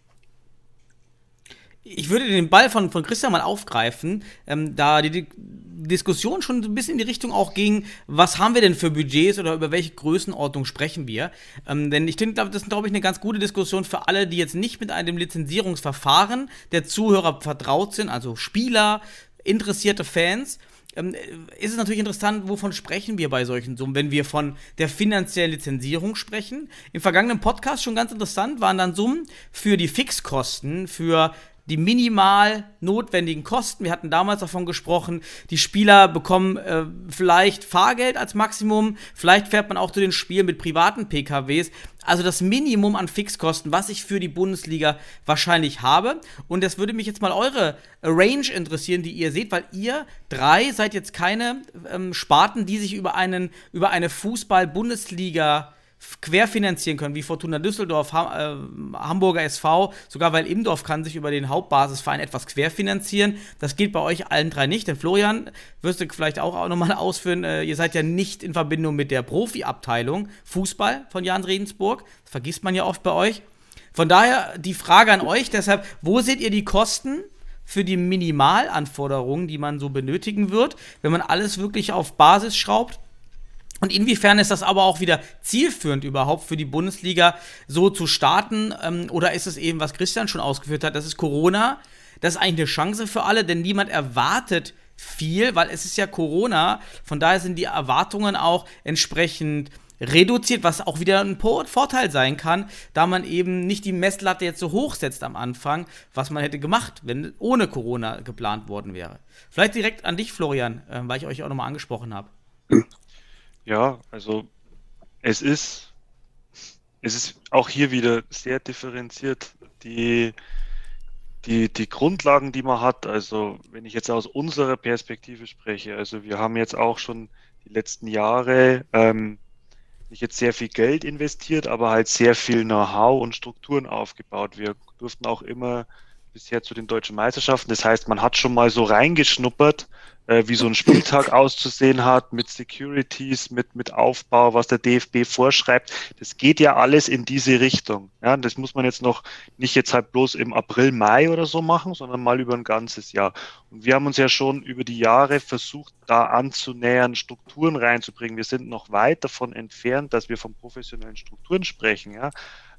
Ich würde den Ball von, von Christian mal aufgreifen, ähm, da die, die, Diskussion schon ein bisschen in die Richtung auch ging, was haben wir denn für Budgets oder über welche Größenordnung sprechen wir? Ähm, denn ich finde, das ist, glaube ich, eine ganz gute Diskussion für alle, die jetzt nicht mit einem Lizenzierungsverfahren der Zuhörer vertraut sind, also Spieler, interessierte Fans. Ähm, ist es natürlich interessant, wovon sprechen wir bei solchen Summen, wenn wir von der finanziellen Lizenzierung sprechen. Im vergangenen Podcast schon ganz interessant waren dann Summen für die Fixkosten, für die minimal notwendigen Kosten. Wir hatten damals davon gesprochen, die Spieler bekommen äh, vielleicht Fahrgeld als Maximum, vielleicht fährt man auch zu den Spielen mit privaten PKWs. Also das Minimum an Fixkosten, was ich für die Bundesliga wahrscheinlich habe. Und das würde mich jetzt mal eure Range interessieren, die ihr seht, weil ihr drei seid jetzt keine ähm, Sparten, die sich über einen über eine Fußball-Bundesliga querfinanzieren können, wie Fortuna Düsseldorf, ha äh, Hamburger SV, sogar weil Imdorf kann sich über den Hauptbasisverein etwas querfinanzieren. Das geht bei euch allen drei nicht, denn Florian, wirst du vielleicht auch, nochmal ausführen, äh, ihr seid ja nicht in Verbindung mit der Profiabteilung Fußball von Jan Redensburg. Das vergisst man ja oft bei euch. Von daher die Frage an euch, deshalb, wo seht ihr die Kosten für die Minimalanforderungen, die man so benötigen wird, wenn man alles wirklich auf Basis schraubt? Und inwiefern ist das aber auch wieder zielführend überhaupt für die Bundesliga so zu starten? Ähm, oder ist es eben, was Christian schon ausgeführt hat, das ist Corona, das ist eigentlich eine Chance für alle, denn niemand erwartet viel, weil es ist ja Corona. Von daher sind die Erwartungen auch entsprechend reduziert, was auch wieder ein Vorteil sein kann, da man eben nicht die Messlatte jetzt so hoch setzt am Anfang, was man hätte gemacht, wenn ohne Corona geplant worden wäre. Vielleicht direkt an dich, Florian, äh, weil ich euch auch nochmal angesprochen habe. Ja, also es ist, es ist auch hier wieder sehr differenziert. Die, die, die Grundlagen, die man hat, also wenn ich jetzt aus unserer Perspektive spreche, also wir haben jetzt auch schon die letzten Jahre ähm, nicht jetzt sehr viel Geld investiert, aber halt sehr viel Know-how und Strukturen aufgebaut. Wir durften auch immer bisher zu den deutschen Meisterschaften. Das heißt, man hat schon mal so reingeschnuppert, äh, wie so ein Spieltag auszusehen hat, mit Securities, mit, mit Aufbau, was der DFB vorschreibt. Das geht ja alles in diese Richtung. Ja, das muss man jetzt noch nicht jetzt halt bloß im April, Mai oder so machen, sondern mal über ein ganzes Jahr. Und wir haben uns ja schon über die Jahre versucht, da anzunähern, Strukturen reinzubringen. Wir sind noch weit davon entfernt, dass wir von professionellen Strukturen sprechen. Ja,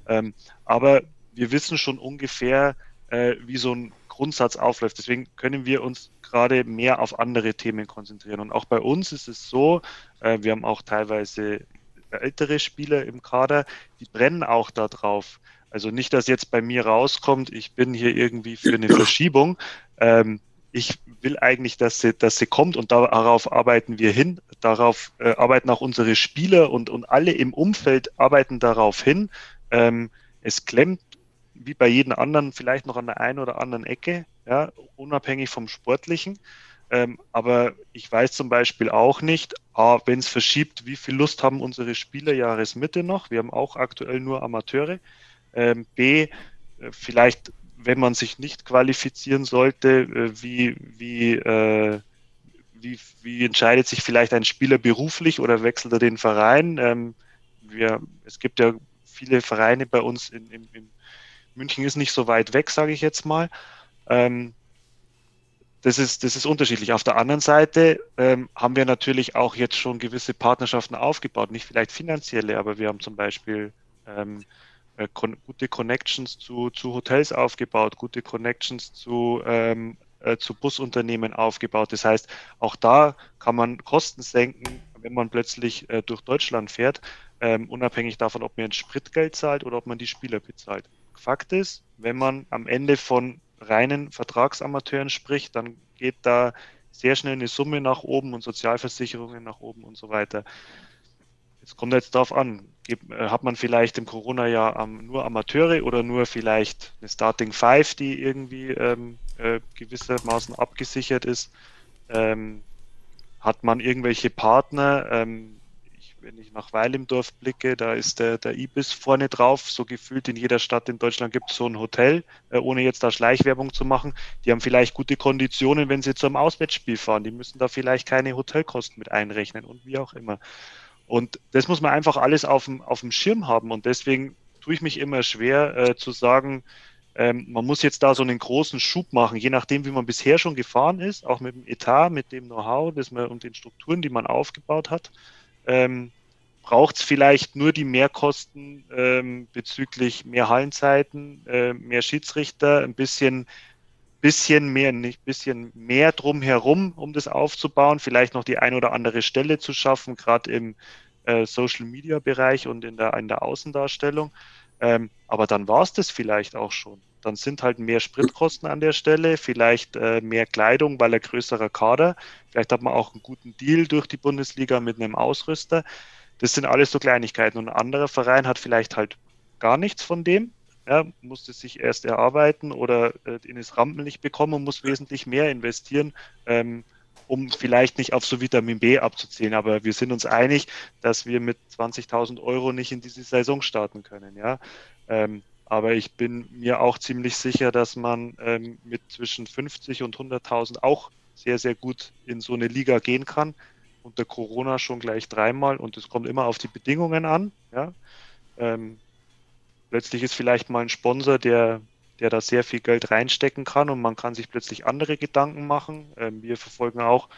ähm, aber wir wissen schon ungefähr, äh, wie so ein Grundsatz aufläuft. Deswegen können wir uns gerade mehr auf andere Themen konzentrieren. Und auch bei uns ist es so, äh, wir haben auch teilweise ältere Spieler im Kader, die brennen auch da drauf. Also nicht, dass jetzt bei mir rauskommt, ich bin hier irgendwie für eine Verschiebung. Ähm, ich will eigentlich, dass sie, dass sie kommt und darauf arbeiten wir hin. Darauf äh, arbeiten auch unsere Spieler und, und alle im Umfeld arbeiten darauf hin. Ähm, es klemmt wie bei jedem anderen vielleicht noch an der einen oder anderen Ecke, ja, unabhängig vom Sportlichen. Ähm, aber ich weiß zum Beispiel auch nicht, A, wenn es verschiebt, wie viel Lust haben unsere Spieler Jahresmitte noch? Wir haben auch aktuell nur Amateure. Ähm, B, äh, vielleicht, wenn man sich nicht qualifizieren sollte, äh, wie, wie, äh, wie, wie entscheidet sich vielleicht ein Spieler beruflich oder wechselt er den Verein? Ähm, wir, es gibt ja viele Vereine bei uns in, im, im München ist nicht so weit weg, sage ich jetzt mal. Ähm, das ist, das ist unterschiedlich. Auf der anderen Seite ähm, haben wir natürlich auch jetzt schon gewisse Partnerschaften aufgebaut, nicht vielleicht finanzielle, aber wir haben zum Beispiel ähm, äh, gute Connections zu, zu Hotels aufgebaut, gute Connections zu, ähm, äh, zu Busunternehmen aufgebaut. Das heißt, auch da kann man Kosten senken, wenn man plötzlich äh, durch Deutschland fährt, ähm, unabhängig davon, ob man ein Spritgeld zahlt oder ob man die Spieler bezahlt. Fakt ist, wenn man am Ende von reinen Vertragsamateuren spricht, dann geht da sehr schnell eine Summe nach oben und Sozialversicherungen nach oben und so weiter. Jetzt kommt jetzt darauf an, äh, hat man vielleicht im Corona-Jahr nur Amateure oder nur vielleicht eine Starting Five, die irgendwie ähm, äh, gewissermaßen abgesichert ist? Ähm, hat man irgendwelche Partner? Ähm, wenn ich nach Weil im Dorf blicke, da ist der, der Ibis vorne drauf. So gefühlt in jeder Stadt in Deutschland gibt es so ein Hotel, äh, ohne jetzt da Schleichwerbung zu machen. Die haben vielleicht gute Konditionen, wenn sie zum Auswärtsspiel fahren. Die müssen da vielleicht keine Hotelkosten mit einrechnen und wie auch immer. Und das muss man einfach alles auf dem, auf dem Schirm haben. Und deswegen tue ich mich immer schwer äh, zu sagen, ähm, man muss jetzt da so einen großen Schub machen, je nachdem, wie man bisher schon gefahren ist, auch mit dem Etat, mit dem Know-how und den Strukturen, die man aufgebaut hat ähm, braucht es vielleicht nur die Mehrkosten ähm, bezüglich mehr Hallenzeiten, äh, mehr Schiedsrichter, ein bisschen, bisschen mehr, nicht bisschen mehr drumherum, um das aufzubauen, vielleicht noch die ein oder andere Stelle zu schaffen, gerade im äh, Social Media Bereich und in der, in der Außendarstellung. Ähm, aber dann war es das vielleicht auch schon. Dann sind halt mehr Spritkosten an der Stelle, vielleicht äh, mehr Kleidung, weil ein größerer Kader. Vielleicht hat man auch einen guten Deal durch die Bundesliga mit einem Ausrüster. Das sind alles so Kleinigkeiten. Und ein anderer Verein hat vielleicht halt gar nichts von dem, ja, musste sich erst erarbeiten oder äh, in das Rampenlicht bekommen und muss wesentlich mehr investieren, ähm, um vielleicht nicht auf so Vitamin B abzuzählen. Aber wir sind uns einig, dass wir mit 20.000 Euro nicht in diese Saison starten können. Ja, ähm, aber ich bin mir auch ziemlich sicher, dass man ähm, mit zwischen 50 und 100.000 auch sehr, sehr gut in so eine Liga gehen kann. Unter Corona schon gleich dreimal und es kommt immer auf die Bedingungen an. Ja? Ähm, plötzlich ist vielleicht mal ein Sponsor, der, der da sehr viel Geld reinstecken kann und man kann sich plötzlich andere Gedanken machen. Ähm, wir verfolgen auch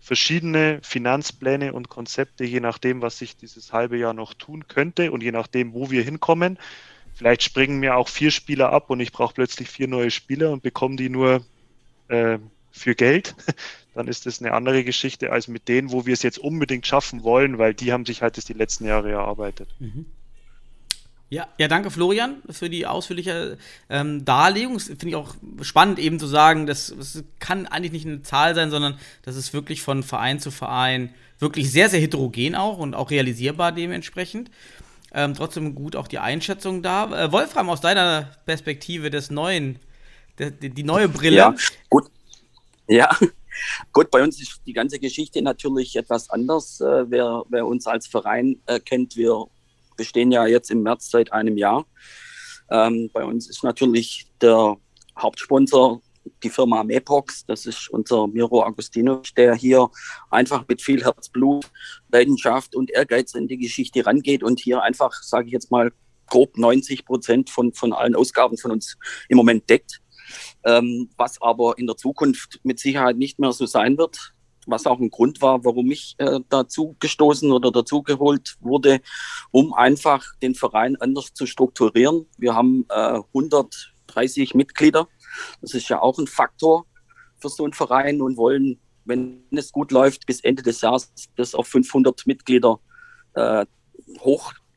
verschiedene Finanzpläne und Konzepte, je nachdem, was sich dieses halbe Jahr noch tun könnte und je nachdem, wo wir hinkommen. Vielleicht springen mir auch vier Spieler ab und ich brauche plötzlich vier neue Spieler und bekomme die nur äh, für Geld. Dann ist das eine andere Geschichte als mit denen, wo wir es jetzt unbedingt schaffen wollen, weil die haben sich halt das die letzten Jahre erarbeitet. Mhm. Ja, ja, danke Florian für die ausführliche ähm, Darlegung. Finde ich auch spannend, eben zu sagen, das, das kann eigentlich nicht eine Zahl sein, sondern das ist wirklich von Verein zu Verein wirklich sehr, sehr heterogen auch und auch realisierbar dementsprechend. Ähm, trotzdem gut auch die Einschätzung da. Äh, Wolfram, aus deiner Perspektive des neuen die, die neue Brille. Ja, gut. Ja, gut, bei uns ist die ganze Geschichte natürlich etwas anders. Äh, wer, wer uns als Verein äh, kennt, wir bestehen ja jetzt im März seit einem Jahr. Ähm, bei uns ist natürlich der Hauptsponsor die Firma Mepox. Das ist unser Miro Agostino, der hier einfach mit viel Herzblut, Leidenschaft und Ehrgeiz in die Geschichte rangeht und hier einfach, sage ich jetzt mal, grob 90 Prozent von, von allen Ausgaben von uns im Moment deckt. Ähm, was aber in der Zukunft mit Sicherheit nicht mehr so sein wird was auch ein Grund war, warum ich äh, dazu gestoßen oder dazu geholt wurde, um einfach den Verein anders zu strukturieren. Wir haben äh, 130 Mitglieder. Das ist ja auch ein Faktor für so einen Verein und wollen, wenn es gut läuft, bis Ende des Jahres das auf 500 Mitglieder äh,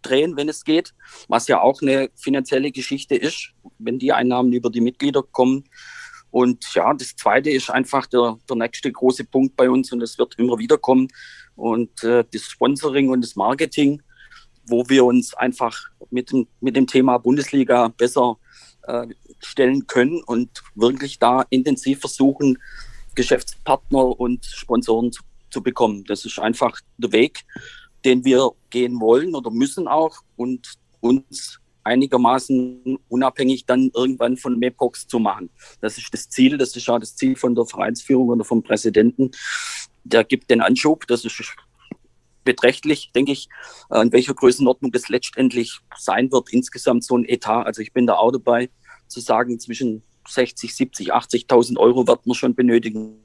hochdrehen, wenn es geht, was ja auch eine finanzielle Geschichte ist, wenn die Einnahmen über die Mitglieder kommen. Und ja, das Zweite ist einfach der, der nächste große Punkt bei uns und es wird immer wieder kommen. Und äh, das Sponsoring und das Marketing, wo wir uns einfach mit dem, mit dem Thema Bundesliga besser äh, stellen können und wirklich da intensiv versuchen, Geschäftspartner und Sponsoren zu, zu bekommen. Das ist einfach der Weg, den wir gehen wollen oder müssen auch und uns einigermaßen unabhängig dann irgendwann von MEPOX zu machen. Das ist das Ziel, das ist ja das Ziel von der Vereinsführung oder vom Präsidenten. Der gibt den Anschub, das ist beträchtlich, denke ich, in welcher Größenordnung das letztendlich sein wird, insgesamt so ein Etat. Also ich bin da auch dabei, zu sagen, zwischen 60, 70, 80.000 Euro wird man schon benötigen.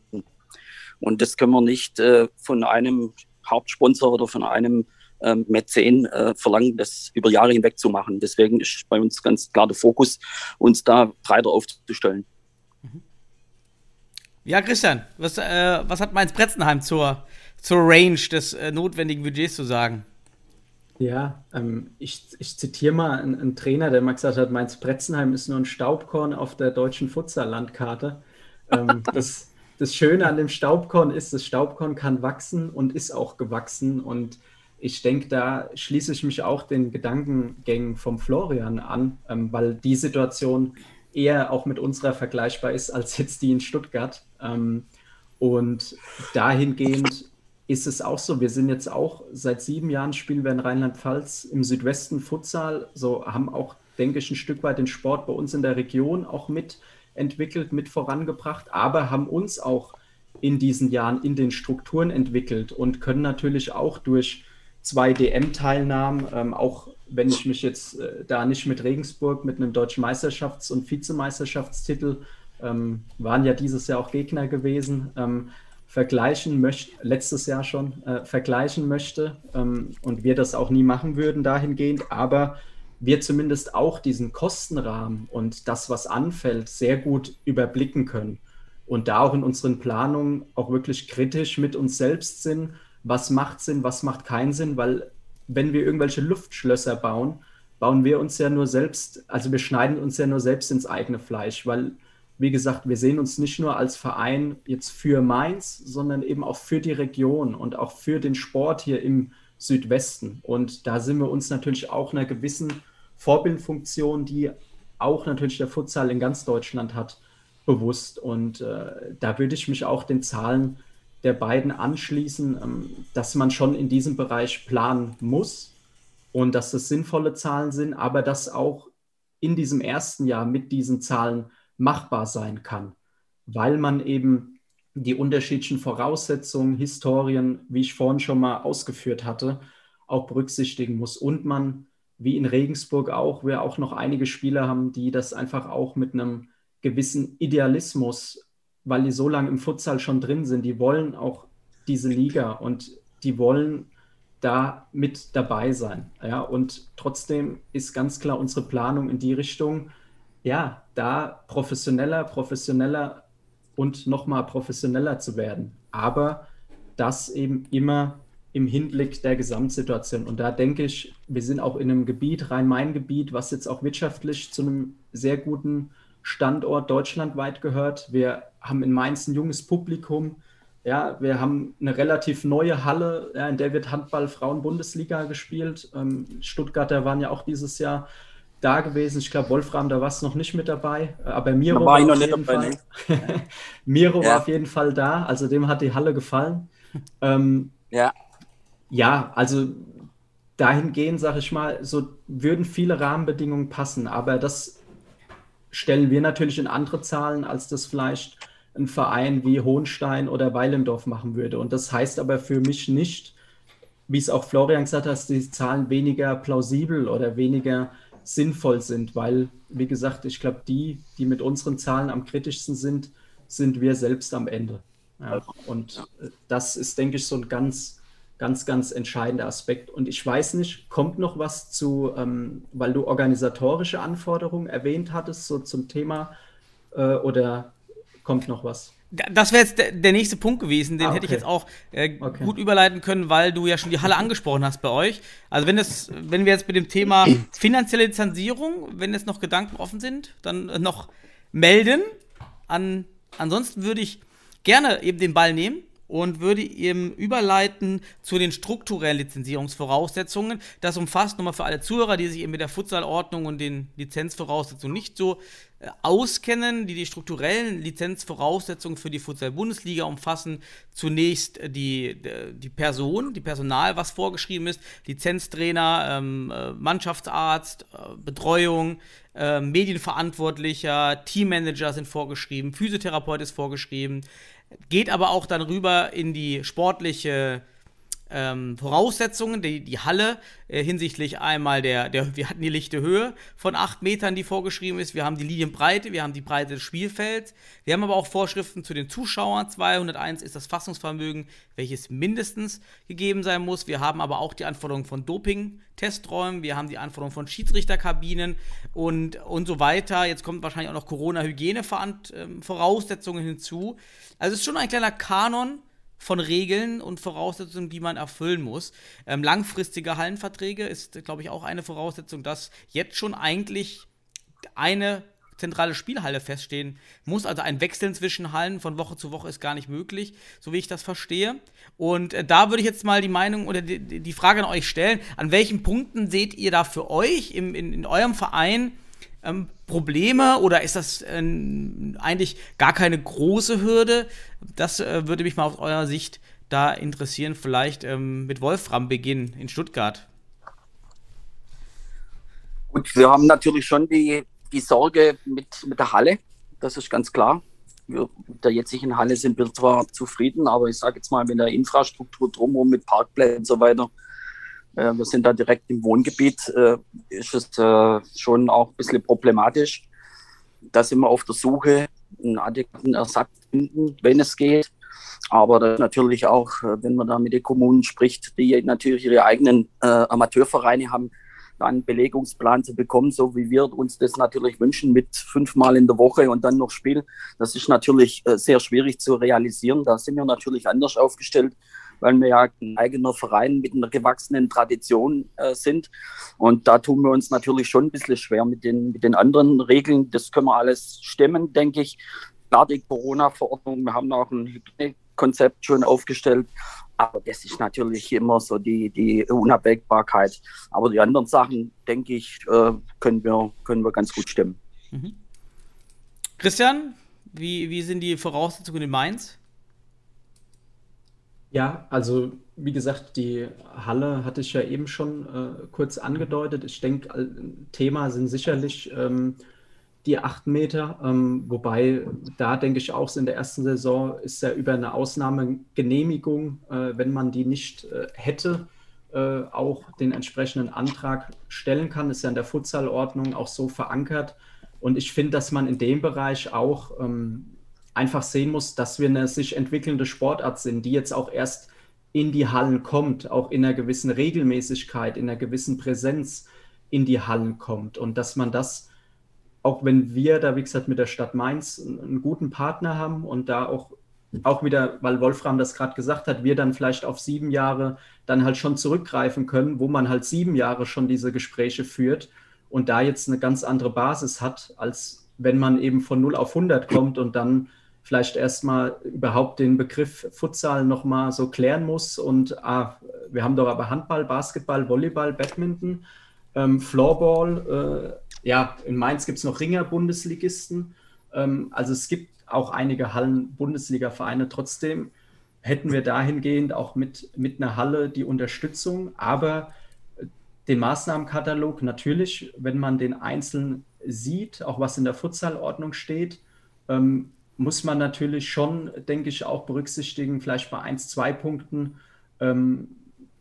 Und das können wir nicht äh, von einem Hauptsponsor oder von einem ähm, Mäzen äh, verlangen, das über Jahre hinweg zu machen. Deswegen ist bei uns ganz klar der Fokus, uns da breiter aufzustellen. Mhm. Ja, Christian, was, äh, was hat Mainz Pretzenheim zur, zur Range des äh, notwendigen Budgets zu sagen? Ja, ähm, ich, ich zitiere mal einen, einen, Trainer, der mal gesagt hat, Mainz Pretzenheim ist nur ein Staubkorn auf der deutschen Futsal-Landkarte. Ähm, das, das Schöne an dem Staubkorn ist, das Staubkorn kann wachsen und ist auch gewachsen. Und ich denke, da schließe ich mich auch den Gedankengängen vom Florian an, ähm, weil die Situation eher auch mit unserer vergleichbar ist als jetzt die in Stuttgart. Ähm, und dahingehend ist es auch so, wir sind jetzt auch seit sieben Jahren spielen wir in Rheinland-Pfalz im Südwesten Futsal, so haben auch, denke ich, ein Stück weit den Sport bei uns in der Region auch mitentwickelt, mit vorangebracht, aber haben uns auch in diesen Jahren in den Strukturen entwickelt und können natürlich auch durch zwei DM-Teilnahmen, ähm, auch wenn ich mich jetzt äh, da nicht mit Regensburg mit einem deutschen Meisterschafts- und Vizemeisterschaftstitel, ähm, waren ja dieses Jahr auch Gegner gewesen, ähm, vergleichen möchte, letztes Jahr schon, äh, vergleichen möchte ähm, und wir das auch nie machen würden dahingehend, aber wir zumindest auch diesen Kostenrahmen und das, was anfällt, sehr gut überblicken können und da auch in unseren Planungen auch wirklich kritisch mit uns selbst sind. Was macht Sinn, was macht keinen Sinn, weil wenn wir irgendwelche Luftschlösser bauen, bauen wir uns ja nur selbst, also wir schneiden uns ja nur selbst ins eigene Fleisch, weil, wie gesagt, wir sehen uns nicht nur als Verein jetzt für Mainz, sondern eben auch für die Region und auch für den Sport hier im Südwesten. Und da sind wir uns natürlich auch einer gewissen Vorbildfunktion, die auch natürlich der Futsal in ganz Deutschland hat, bewusst. Und äh, da würde ich mich auch den Zahlen der beiden anschließen, ähm, dass man schon in diesem Bereich planen muss und dass das sinnvolle Zahlen sind, aber dass auch in diesem ersten Jahr mit diesen Zahlen machbar sein kann, weil man eben die unterschiedlichen Voraussetzungen, Historien, wie ich vorhin schon mal ausgeführt hatte, auch berücksichtigen muss. Und man, wie in Regensburg auch, wir auch noch einige Spieler haben, die das einfach auch mit einem gewissen Idealismus weil die so lange im Futsal schon drin sind, die wollen auch diese Liga und die wollen da mit dabei sein. Ja, und trotzdem ist ganz klar unsere Planung in die Richtung, ja, da professioneller, professioneller und nochmal professioneller zu werden. Aber das eben immer im Hinblick der Gesamtsituation. Und da denke ich, wir sind auch in einem Gebiet, Rhein-Main-Gebiet, was jetzt auch wirtschaftlich zu einem sehr guten Standort deutschlandweit gehört. Wir haben in Mainz ein junges Publikum. Ja, wir haben eine relativ neue Halle, ja, in der wird Handball Frauen-Bundesliga gespielt. Ähm, Stuttgarter waren ja auch dieses Jahr da gewesen. Ich glaube, Wolfram, da warst du noch nicht mit dabei. Aber Miro Da war ich war, auf jeden Fall. Miro Ja. war auf jeden Fall da. Also dem hat die Halle gefallen. Ähm, Ja, ja, also dahingehend, sage ich mal, so würden viele Rahmenbedingungen passen, aber das stellen wir natürlich in andere Zahlen, als das vielleicht ein Verein wie Hohenstein oder Weilendorf machen würde. Und das heißt aber für mich nicht, wie es auch Florian gesagt hat, dass die Zahlen weniger plausibel oder weniger sinnvoll sind, weil, wie gesagt, ich glaube, die, die mit unseren Zahlen am kritischsten sind, sind wir selbst am Ende. Ja, und äh, das ist, denke ich, so ein ganz, ganz, ganz entscheidender Aspekt. Und ich weiß nicht, kommt noch was zu, ähm, weil du organisatorische Anforderungen erwähnt hattest, so zum Thema, äh, oder kommt noch was? Das wäre jetzt der, der nächste Punkt gewesen, den Ah, hätte ich okay. jetzt auch äh, Okay. gut überleiten können, weil du ja schon die Halle angesprochen hast bei euch. Also wenn es, wenn wir jetzt mit dem Thema finanzielle Lizenzierung, wenn jetzt noch Gedanken offen sind, dann äh, noch melden. An, ansonsten würde ich gerne eben den Ball nehmen und würde eben überleiten zu den strukturellen Lizenzierungsvoraussetzungen. Das umfasst nochmal für alle Zuhörer, die sich eben mit der Futsalordnung und den Lizenzvoraussetzungen nicht so äh, auskennen, die die strukturellen Lizenzvoraussetzungen für die Futsal-Bundesliga umfassen. Zunächst äh, die, d- die Person, die Personal, was vorgeschrieben ist, Lizenztrainer, ähm, äh, Mannschaftsarzt, äh, Betreuung, äh, Medienverantwortlicher, Teammanager sind vorgeschrieben, Physiotherapeut ist vorgeschrieben, geht aber auch dann rüber in die sportliche ähm, Voraussetzungen, die, die Halle äh, hinsichtlich einmal der, der, wir hatten die lichte Höhe von 8 Metern, die vorgeschrieben ist, wir haben die Linienbreite, wir haben die Breite des Spielfelds, wir haben aber auch Vorschriften zu den Zuschauern, 201 ist das Fassungsvermögen, welches mindestens gegeben sein muss, wir haben aber auch die Anforderungen von Doping-Testräumen, wir haben die Anforderungen von Schiedsrichterkabinen und, und so weiter, jetzt kommt wahrscheinlich auch noch Corona-Hygiene-Voraussetzungen hinzu, also es ist schon ein kleiner Kanon, von Regeln und Voraussetzungen, die man erfüllen muss. Ähm, langfristige Hallenverträge ist, glaube ich, auch eine Voraussetzung, dass jetzt schon eigentlich eine zentrale Spielhalle feststehen muss. Also ein Wechseln zwischen Hallen von Woche zu Woche ist gar nicht möglich, so wie ich das verstehe. Und äh, da würde ich jetzt mal die Meinung oder die, die Frage an euch stellen, an welchen Punkten seht ihr da für euch im, in, in eurem Verein ähm, Probleme oder ist das ähm, eigentlich gar keine große Hürde? Das äh, würde mich mal aus eurer Sicht da interessieren. Vielleicht ähm, mit Wolfram beginnen in Stuttgart. Gut, wir haben natürlich schon die, die Sorge mit, mit der Halle, das ist ganz klar. Wir, mit der jetzigen Halle sind wir zwar zufrieden, aber ich sage jetzt mal mit der Infrastruktur drumherum, mit Parkplätzen und so weiter, wir sind da direkt im Wohngebiet, äh, ist es äh, schon auch ein bisschen problematisch. Da sind wir auf der Suche, einen adäquaten Ersatz finden, wenn es geht. Aber natürlich auch, äh, wenn man da mit den Kommunen spricht, die natürlich ihre eigenen äh, Amateurvereine haben, da einen Belegungsplan zu bekommen, so wie wir uns das natürlich wünschen, mit fünfmal in der Woche und dann noch Spiel. Das ist natürlich äh, sehr schwierig zu realisieren. Da sind wir natürlich anders aufgestellt, weil wir ja ein eigener Verein mit einer gewachsenen Tradition äh, sind. Und da tun wir uns natürlich schon ein bisschen schwer mit den, mit den anderen Regeln. Das können wir alles stemmen, denke ich. Klar, die Corona-Verordnung, wir haben auch ein Hygienekonzept schon aufgestellt. Aber das ist natürlich immer so die, die Unabwägbarkeit. Aber die anderen Sachen, denke ich, äh, können, wir, können wir ganz gut stemmen. Christian, wie, wie sind die Voraussetzungen in Mainz? Ja, also wie gesagt, die Halle hatte ich ja eben schon äh, kurz angedeutet. Ich denke, Thema sind sicherlich ähm, die acht Meter, ähm, wobei da denke ich auch, in der ersten Saison ist ja über eine Ausnahmegenehmigung, äh, wenn man die nicht äh, hätte, äh, auch den entsprechenden Antrag stellen kann. Ist ja in der Futsalordnung auch so verankert. Und ich finde, dass man in dem Bereich auch ähm, einfach sehen muss, dass wir eine sich entwickelnde Sportart sind, die jetzt auch erst in die Hallen kommt, auch in einer gewissen Regelmäßigkeit, in einer gewissen Präsenz in die Hallen kommt. Und dass man das, auch wenn wir da, wie gesagt, mit der Stadt Mainz einen, guten Partner haben und da auch, auch wieder, weil Wolfram das gerade gesagt hat, wir dann vielleicht auf sieben Jahre dann halt schon zurückgreifen können, wo man halt sieben Jahre schon diese Gespräche führt und da jetzt eine ganz andere Basis hat, als wenn man eben von 0 auf 100 kommt und dann vielleicht erstmal überhaupt den Begriff Futsal nochmal so klären muss. Und ah, wir haben doch aber Handball, Basketball, Volleyball, Badminton, ähm, Floorball, ja, in Mainz gibt es noch Ringer-Bundesligisten. Ähm, also es gibt auch einige Hallen-Bundesliga-Vereine. Trotzdem hätten wir dahingehend auch mit, mit einer Halle die Unterstützung, aber den Maßnahmenkatalog natürlich, wenn man den einzeln sieht, auch was in der Futsalordnung steht, ähm, muss man natürlich schon, denke ich, auch berücksichtigen, vielleicht bei 1, 2 Punkten, ähm,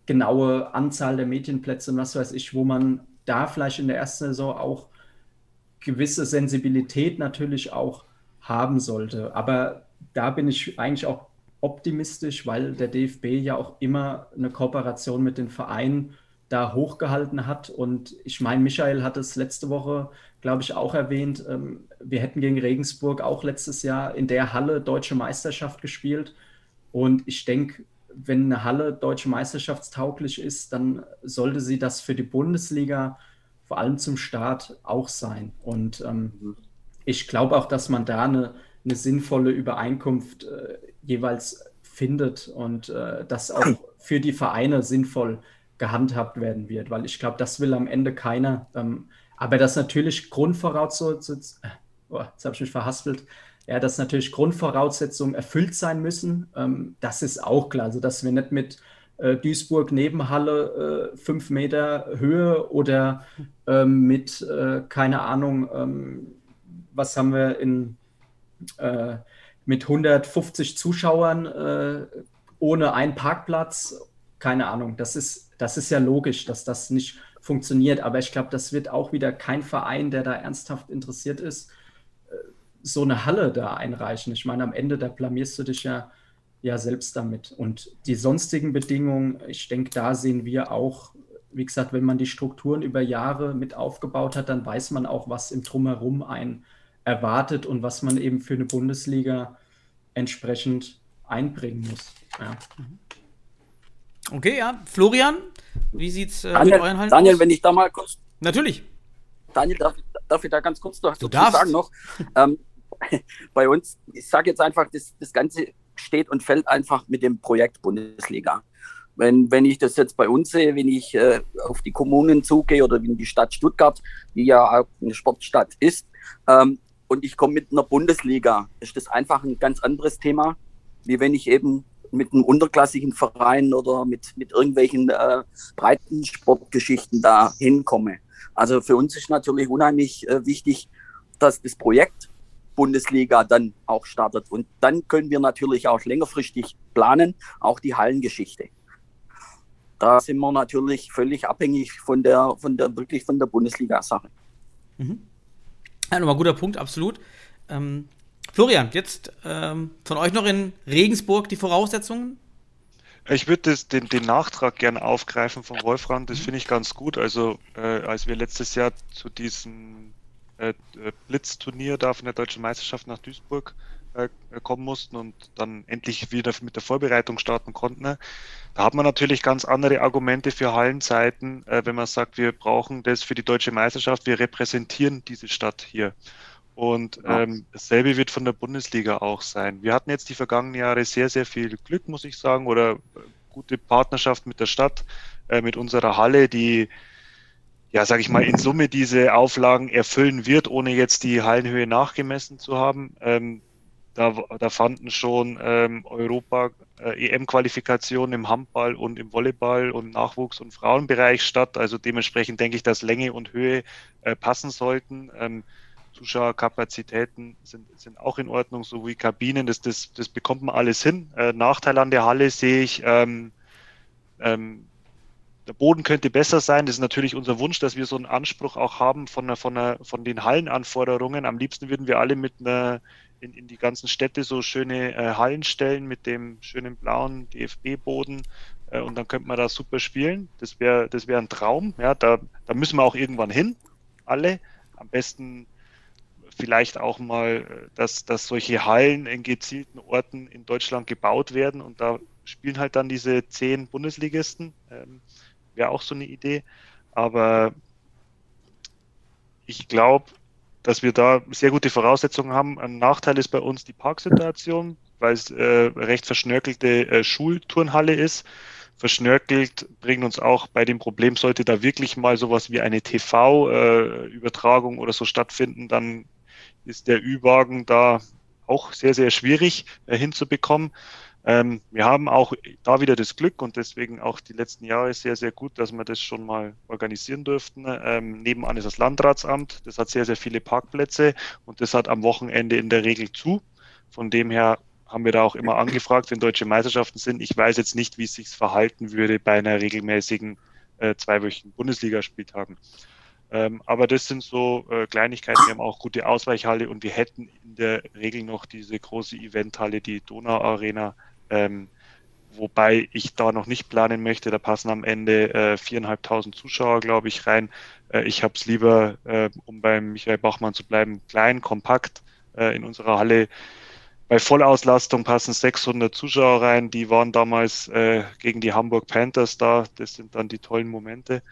genaue Anzahl der Medienplätze und was weiß ich, wo man da vielleicht in der ersten Saison auch gewisse Sensibilität natürlich auch haben sollte. Aber da bin ich eigentlich auch optimistisch, weil der DFB ja auch immer eine Kooperation mit den Vereinen da hochgehalten hat. Und ich meine, Michael hat es letzte Woche, glaube ich, auch erwähnt. Ähm, wir hätten gegen Regensburg auch letztes Jahr in der Halle deutsche Meisterschaft gespielt. Und ich denke, wenn eine Halle deutsche Meisterschaftstauglich ist, dann sollte sie das für die Bundesliga vor allem zum Start auch sein. Und ähm, mhm. ich glaube auch, dass man da eine, eine sinnvolle Übereinkunft äh, jeweils findet und äh, das auch für die Vereine sinnvoll gehandhabt werden wird, weil ich glaube, das will am Ende keiner. Ähm, aber das natürlich Grundvoraussetzung, äh, oh, jetzt habe ich mich verhaspelt, ja, dass natürlich Grundvoraussetzungen erfüllt sein müssen, ähm, das ist auch klar. Also, dass wir nicht mit äh, Duisburg Nebenhalle äh, fünf Meter Höhe oder ähm, mit, äh, keine Ahnung, ähm, was haben wir in, äh, mit 150 Zuschauern äh, ohne einen Parkplatz, keine Ahnung, das ist, das ist ja logisch, dass das nicht funktioniert, aber ich glaube, das wird auch wieder kein Verein, der da ernsthaft interessiert ist, so eine Halle da einreichen. Ich meine, am Ende, da blamierst du dich ja, ja selbst damit. Und die sonstigen Bedingungen, ich denke, da sehen wir auch, wie gesagt, wenn man die Strukturen über Jahre mit aufgebaut hat, dann weiß man auch, was im Drumherum einen erwartet und was man eben für eine Bundesliga entsprechend einbringen muss. Ja. Okay, ja. Florian, wie sieht es äh, mit euren Hallen Daniel, aus? wenn ich da mal kurz. Natürlich. Daniel, darf, darf ich da ganz kurz noch du dazu sagen noch? Ähm, bei uns, ich sage jetzt einfach, das, das Ganze steht und fällt einfach mit dem Projekt Bundesliga. Wenn, wenn ich das jetzt bei uns sehe, wenn ich äh, auf die Kommunen zugehe oder in die Stadt Stuttgart, die ja auch eine Sportstadt ist, ähm, und ich komme mit einer Bundesliga, ist das einfach ein ganz anderes Thema, wie wenn ich eben mit einem unterklassigen Verein oder mit, mit irgendwelchen äh, breiten Sportgeschichten da hinkomme. Also für uns ist natürlich unheimlich äh, wichtig, dass das Projekt Bundesliga dann auch startet. Und dann können wir natürlich auch längerfristig planen, auch die Hallengeschichte. Da sind wir natürlich völlig abhängig von der, von der wirklich von der Bundesliga-Sache. Mhm. Ja, nochmal guter Punkt, absolut. Ähm, Florian, jetzt ähm, von euch noch in Regensburg die Voraussetzungen? Ich würde den, den Nachtrag gerne aufgreifen von Wolfram, das finde ich ganz gut. Also, äh, als wir letztes Jahr zu diesem äh, äh, Blitzturnier da von der Deutschen Meisterschaft nach Duisburg äh, kommen mussten und dann endlich wieder mit der Vorbereitung starten konnten. Ne? Da hat man natürlich ganz andere Argumente für Hallenzeiten, äh, wenn man sagt, wir brauchen das für die Deutsche Meisterschaft, wir repräsentieren diese Stadt hier. Und ähm, dasselbe wird von der Bundesliga auch sein. Wir hatten jetzt die vergangenen Jahre sehr, sehr viel Glück, muss ich sagen, oder äh, gute Partnerschaft mit der Stadt, äh, mit unserer Halle, die ja, sage ich mal, in Summe diese Auflagen erfüllen wird, ohne jetzt die Hallenhöhe nachgemessen zu haben. Ähm, da, da, fanden schon ähm, Europa äh, EM-Qualifikationen im Handball und im Volleyball und Nachwuchs- und Frauenbereich statt. Also dementsprechend denke ich, dass Länge und Höhe äh, passen sollten. Ähm, Zuschauerkapazitäten sind, sind auch in Ordnung, so wie Kabinen. Das, das, das bekommt man alles hin. Äh, Nachteil an der Halle sehe ich, ähm, ähm, der Boden könnte besser sein. Das ist natürlich unser Wunsch, dass wir so einen Anspruch auch haben von, einer, von, einer, von den Hallenanforderungen. Am liebsten würden wir alle mit einer in, in die ganzen Städte so schöne äh, Hallen stellen mit dem schönen blauen DFB-Boden äh, und dann könnte man da super spielen. Das wäre das wär ein Traum. Ja, da, da müssen wir auch irgendwann hin, alle. Am besten vielleicht auch mal, äh, dass, dass solche Hallen in gezielten Orten in Deutschland gebaut werden und da spielen halt dann diese zehn Bundesligisten. Ähm, wäre auch so eine Idee. Aber ich glaube, dass wir da sehr gute Voraussetzungen haben. Ein Nachteil ist bei uns die Parksituation, weil es äh, recht verschnörkelte äh, Schulturnhalle ist. verschnörkelt, bringen uns auch bei dem Problem, sollte da wirklich mal sowas wie eine TV-Übertragung äh, oder so stattfinden, dann ist der Ü-Wagen da auch sehr, sehr schwierig äh, hinzubekommen. Ähm, wir haben auch da wieder das Glück und deswegen auch die letzten Jahre sehr, sehr gut, dass wir das schon mal organisieren durften. Ähm, nebenan ist das Landratsamt, das hat sehr, sehr viele Parkplätze und das hat am Wochenende in der Regel zu. Von dem her haben wir da auch immer angefragt, wenn deutsche Meisterschaften sind. Ich weiß jetzt nicht, wie es sich verhalten würde bei einer regelmäßigen äh, zweiwöchigen Bundesligaspieltagen. Ähm, aber das sind so äh, Kleinigkeiten. Wir haben auch gute Ausweichhalle und wir hätten in der Regel noch diese große Eventhalle, die Donau Arena, ähm, wobei ich da noch nicht planen möchte. Da passen am Ende äh, viereinhalbtausend Zuschauer, glaube ich, rein. Äh, ich habe es lieber, äh, um beim Michael Bachmann zu bleiben, klein, kompakt äh, in unserer Halle. Bei Vollauslastung passen 600 Zuschauer rein. Die waren damals äh, gegen die Hamburg Panthers da. Das sind dann die tollen Momente.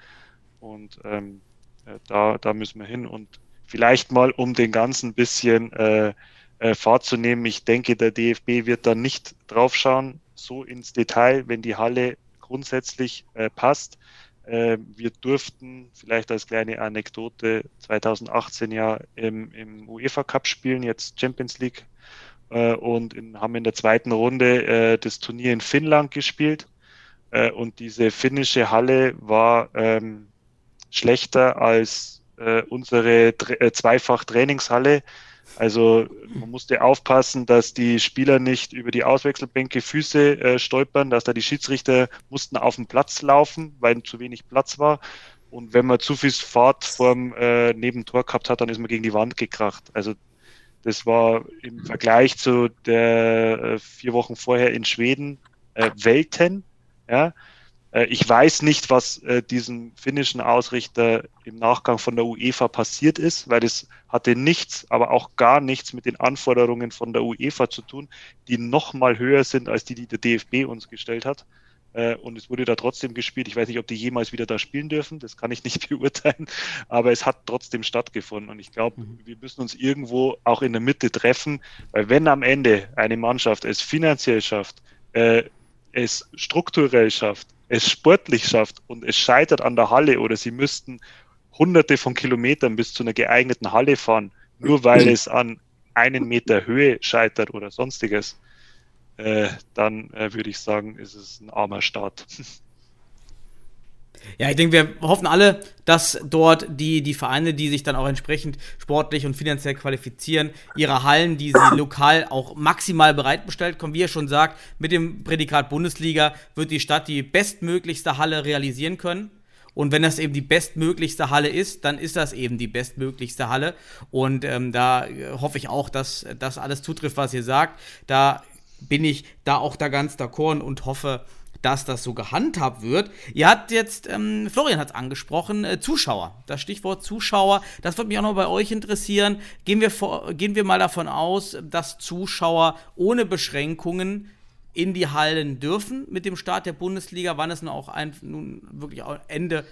Und ähm, äh, da, da müssen wir hin. Und vielleicht mal, um den ganzen bisschen äh, äh, Fahrt zu nehmen. Ich denke, der DFB wird dann nicht draufschauen, so ins Detail, wenn die Halle grundsätzlich äh, passt. Äh, wir durften vielleicht als kleine Anekdote 2018 ja im, im UEFA Cup spielen, jetzt Champions League äh, und in, haben in der zweiten Runde äh, das Turnier in Finnland gespielt. Äh, und diese finnische Halle war ähm, schlechter als äh, unsere äh, Zweifach-Trainingshalle also man musste aufpassen, dass die Spieler nicht über die Auswechselbänke Füße äh, stolpern, dass da die Schiedsrichter mussten auf den Platz laufen, weil zu wenig Platz war. Und wenn man zu viel Fahrt vorm äh, Nebentor gehabt hat, dann ist man gegen die Wand gekracht. Also das war im Vergleich zu der äh, vier Wochen vorher in Schweden äh, Welten. Ja, ich weiß nicht, was äh, diesem finnischen Ausrichter im Nachgang von der UEFA passiert ist, weil es hatte nichts, aber auch gar nichts mit den Anforderungen von der UEFA zu tun, die noch mal höher sind als die, die der DFB uns gestellt hat. Äh, und es wurde da trotzdem gespielt. Ich weiß nicht, ob die jemals wieder da spielen dürfen. Das kann ich nicht beurteilen. Aber es hat trotzdem stattgefunden. Und ich glaube, mhm. wir müssen uns irgendwo auch in der Mitte treffen, weil wenn am Ende eine Mannschaft es finanziell schafft, äh, es strukturell schafft, es sportlich schafft und es scheitert an der Halle oder sie müssten hunderte von Kilometern bis zu einer geeigneten Halle fahren, nur weil es an einen Meter Höhe scheitert oder sonstiges, äh, dann äh, würde ich sagen, ist es ein armer Staat. Ja, ich denke, wir hoffen alle, dass dort die, die Vereine, die sich dann auch entsprechend sportlich und finanziell qualifizieren, ihre Hallen, die sie lokal auch maximal bereitbestellt kommen. Wie er schon sagt, mit dem Prädikat Bundesliga wird die Stadt die bestmöglichste Halle realisieren können. Und wenn das eben die bestmöglichste Halle ist, dann ist das eben die bestmöglichste Halle. Und ähm, da äh, hoffe ich auch, dass das alles zutrifft, was ihr sagt. Da bin ich da auch da ganz d'accord und hoffe, dass das so gehandhabt wird. Ihr habt jetzt, ähm, Florian hat es angesprochen, äh, Zuschauer. Das Stichwort Zuschauer, das würde mich auch noch bei euch interessieren. Gehen wir, vor, gehen wir mal davon aus, dass Zuschauer ohne Beschränkungen in die Hallen dürfen mit dem Start der Bundesliga, wann es nun auch ein, nun wirklich auch Ende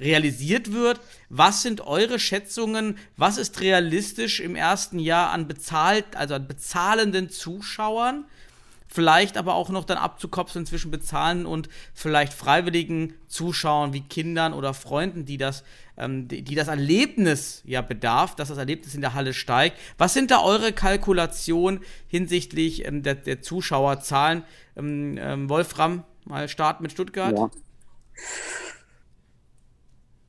realisiert wird. Was sind eure Schätzungen? Was ist realistisch im ersten Jahr an bezahlt, also an bezahlenden Zuschauern? Vielleicht aber auch noch dann abzukopseln zwischen bezahlen und vielleicht freiwilligen Zuschauern wie Kindern oder Freunden, die das, ähm, die, die, das Erlebnis ja bedarf, dass das Erlebnis in der Halle steigt. Was sind da eure Kalkulationen hinsichtlich ähm, der, der, Zuschauerzahlen? Ähm, ähm Wolfram, mal starten mit Stuttgart. Ja.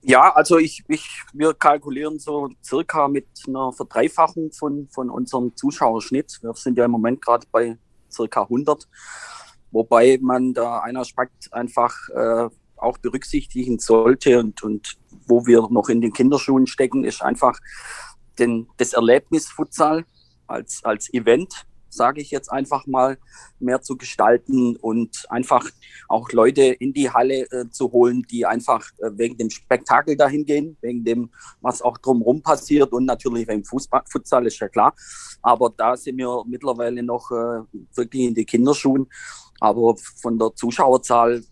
Ja, also ich, ich, wir kalkulieren so circa mit einer Verdreifachung von, von unserem Zuschauerschnitt. Wir sind ja im Moment gerade bei circa 100. Wobei man da einen Aspekt einfach äh, auch berücksichtigen sollte und, und wo wir noch in den Kinderschuhen stecken, ist einfach den, das Erlebnis Futsal als, als Event sage ich jetzt einfach mal, mehr zu gestalten und einfach auch Leute in die Halle äh, zu holen, die einfach äh, wegen dem Spektakel dahin gehen, wegen dem, was auch drumherum passiert und natürlich wegen Fußball, Futsal ist ja klar. Aber da sind wir mittlerweile noch äh, wirklich in die Kinderschuhen. Aber von der Zuschauerzahl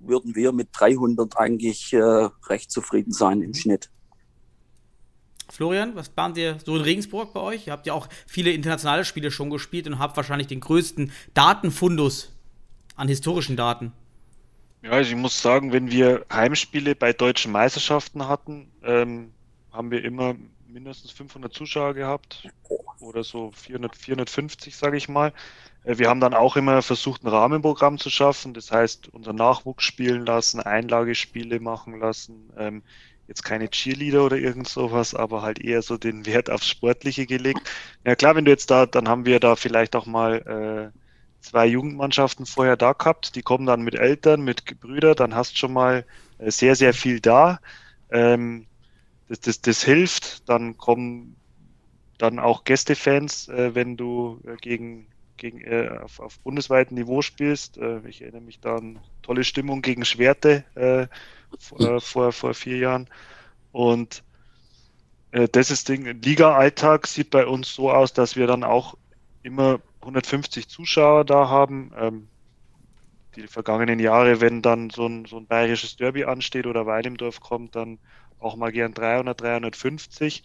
würden wir mit 300 eigentlich äh, recht zufrieden sein im Schnitt. Florian, was bahnt ihr so in Regensburg bei euch? Ihr habt ja auch viele internationale Spiele schon gespielt und habt wahrscheinlich den größten Datenfundus an historischen Daten. Ja, also ich muss sagen, wenn wir Heimspiele bei deutschen Meisterschaften hatten, ähm, haben wir immer mindestens 500 Zuschauer gehabt oder so 400, 450, sage ich mal. Äh, wir haben dann auch immer versucht, ein Rahmenprogramm zu schaffen, das heißt, unser Nachwuchs spielen lassen, Einlagespiele machen lassen, ähm, jetzt keine Cheerleader oder irgend sowas, aber halt eher so den Wert aufs Sportliche gelegt. Ja klar, wenn du jetzt da, dann haben wir da vielleicht auch mal äh, zwei Jugendmannschaften vorher da gehabt, die kommen dann mit Eltern, mit Brüdern, dann hast schon mal äh, sehr, sehr viel da. Ähm, das, das, das hilft, dann kommen dann auch Gästefans, äh, wenn du äh, gegen, gegen äh, auf, auf bundesweitem Niveau spielst. Äh, ich erinnere mich da an tolle Stimmung gegen Schwerte äh, vor, vor, vor vier Jahren. Und das ist Ding. Liga-Alltag sieht bei uns so aus, dass wir dann auch immer 150 Zuschauer da haben. Ähm, die vergangenen Jahre, wenn dann so ein, so ein bayerisches Derby ansteht oder Weil im Dorf kommt, dann auch mal gern 300, 350.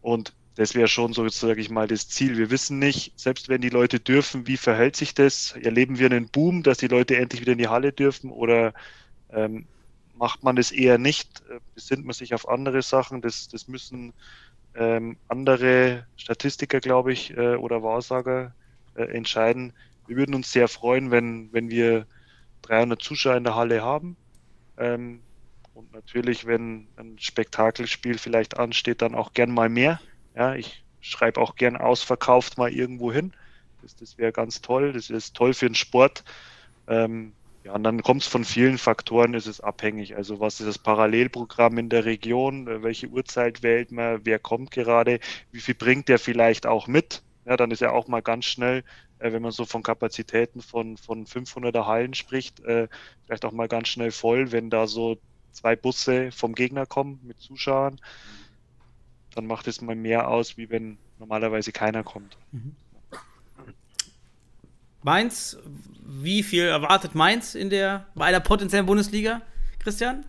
Und das wäre schon so, sage ich mal, das Ziel. Wir wissen nicht, selbst wenn die Leute dürfen, wie verhält sich das? Erleben wir einen Boom, dass die Leute endlich wieder in die Halle dürfen oder ähm, macht man das eher nicht? Äh, besinnt man sich auf andere Sachen? Das, das müssen ähm, andere Statistiker, glaube ich, äh, oder Wahrsager äh, entscheiden. Wir würden uns sehr freuen, wenn, wenn wir 300 Zuschauer in der Halle haben. Ähm, und natürlich, wenn ein Spektakelspiel vielleicht ansteht, dann auch gern mal mehr. Ja, ich schreibe auch gern ausverkauft mal irgendwo hin. Das, das wäre ganz toll. Das ist toll für den Sport. Ähm, ja, und dann kommt es von vielen Faktoren, ist es abhängig. Also was ist das Parallelprogramm in der Region? Äh, welche Uhrzeit wählt man? Wer kommt gerade? Wie viel bringt der vielleicht auch mit? Ja, dann ist ja auch mal ganz schnell, äh, wenn man so von Kapazitäten von, von 500er Hallen spricht, äh, vielleicht auch mal ganz schnell voll, wenn da so zwei Busse vom Gegner kommen mit Zuschauern. Dann macht es mal mehr aus, wie wenn normalerweise keiner kommt. Mhm. Mainz, wie viel erwartet Mainz in der, bei der potenziellen Bundesliga, Christian?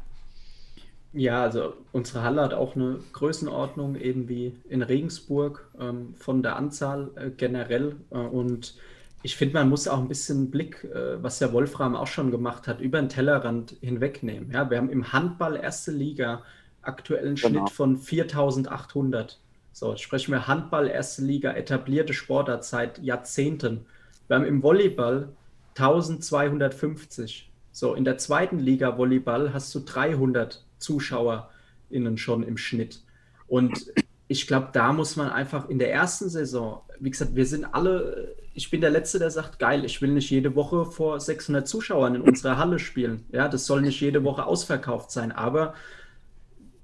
Ja, also unsere Halle hat auch eine Größenordnung, eben wie in Regensburg, ähm, von der Anzahl äh, generell. Äh, und ich finde, man muss auch ein bisschen Blick, äh, was ja Wolfram auch schon gemacht hat, über den Tellerrand hinwegnehmen. Ja, wir haben im Handball erste Liga aktuellen Schnitt genau. von 4800. So, sprechen wir Handball erste Liga, etablierte Sportart seit Jahrzehnten. Wir haben im Volleyball 1250. So, in der zweiten Liga Volleyball hast du 300 ZuschauerInnen schon im Schnitt. Und ich glaube, da muss man einfach in der ersten Saison, wie gesagt, wir sind alle, ich bin der Letzte, der sagt, geil, ich will nicht jede Woche vor 600 Zuschauern in unserer Halle spielen. Ja, das soll nicht jede Woche ausverkauft sein, aber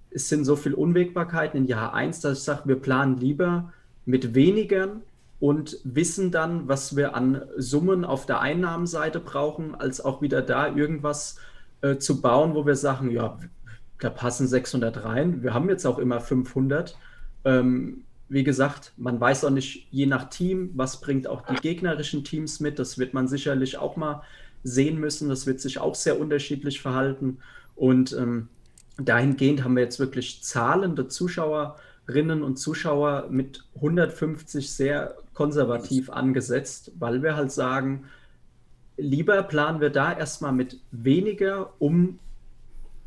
es sind so viele Unwägbarkeiten in Jahr 1, dass ich sage, wir planen lieber mit weniger und wissen dann, was wir an Summen auf der Einnahmenseite brauchen, als auch wieder da irgendwas äh, zu bauen, wo wir sagen, ja, da passen 600 rein. Wir haben jetzt auch immer 500. Ähm, wie gesagt, man weiß auch nicht, je nach Team, was bringt auch die gegnerischen Teams mit. Das wird man sicherlich auch mal sehen müssen. Das wird sich auch sehr unterschiedlich verhalten. Und ähm, dahingehend haben wir jetzt wirklich zahlende Zuschauerinnen und Zuschauer mit 150 sehr konservativ angesetzt, weil wir halt sagen, lieber planen wir da erstmal mit weniger, um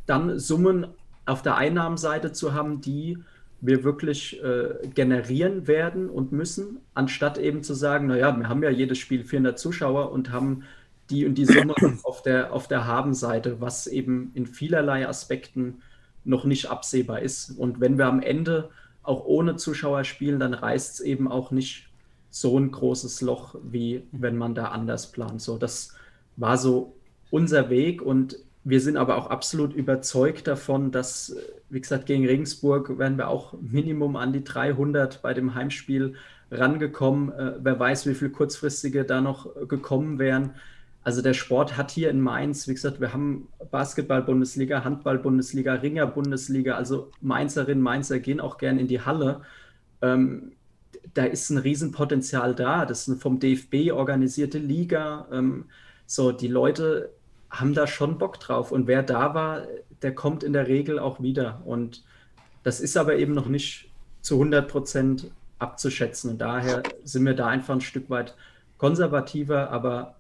dann Summen auf der Einnahmenseite zu haben, die wir wirklich äh, generieren werden und müssen, anstatt eben zu sagen, naja, wir haben ja jedes Spiel 400 Zuschauer und haben die und die Summe auf der, auf der Habenseite, was eben in vielerlei Aspekten noch nicht absehbar ist. Und wenn wir am Ende auch ohne Zuschauer spielen, dann reißt es eben auch nicht so ein großes Loch, wie wenn man da anders plant. So, das war so unser Weg und wir sind aber auch absolut überzeugt davon, dass, wie gesagt, gegen Regensburg werden wir auch Minimum an die 300 bei dem Heimspiel rangekommen. Äh, wer weiß, wie viele kurzfristige da noch gekommen wären. Also der Sport hat hier in Mainz, wie gesagt, wir haben Basketball-Bundesliga, Handball-Bundesliga, Ringer-Bundesliga, also Mainzerinnen, Mainzer gehen auch gern in die Halle. Ähm, da ist ein Riesenpotenzial da. Das ist eine vom DFB organisierte Liga. Ähm, so, die Leute haben da schon Bock drauf. Und wer da war, der kommt in der Regel auch wieder. Und das ist aber eben noch nicht zu 100 Prozent abzuschätzen. Und daher sind wir da einfach ein Stück weit konservativer, aber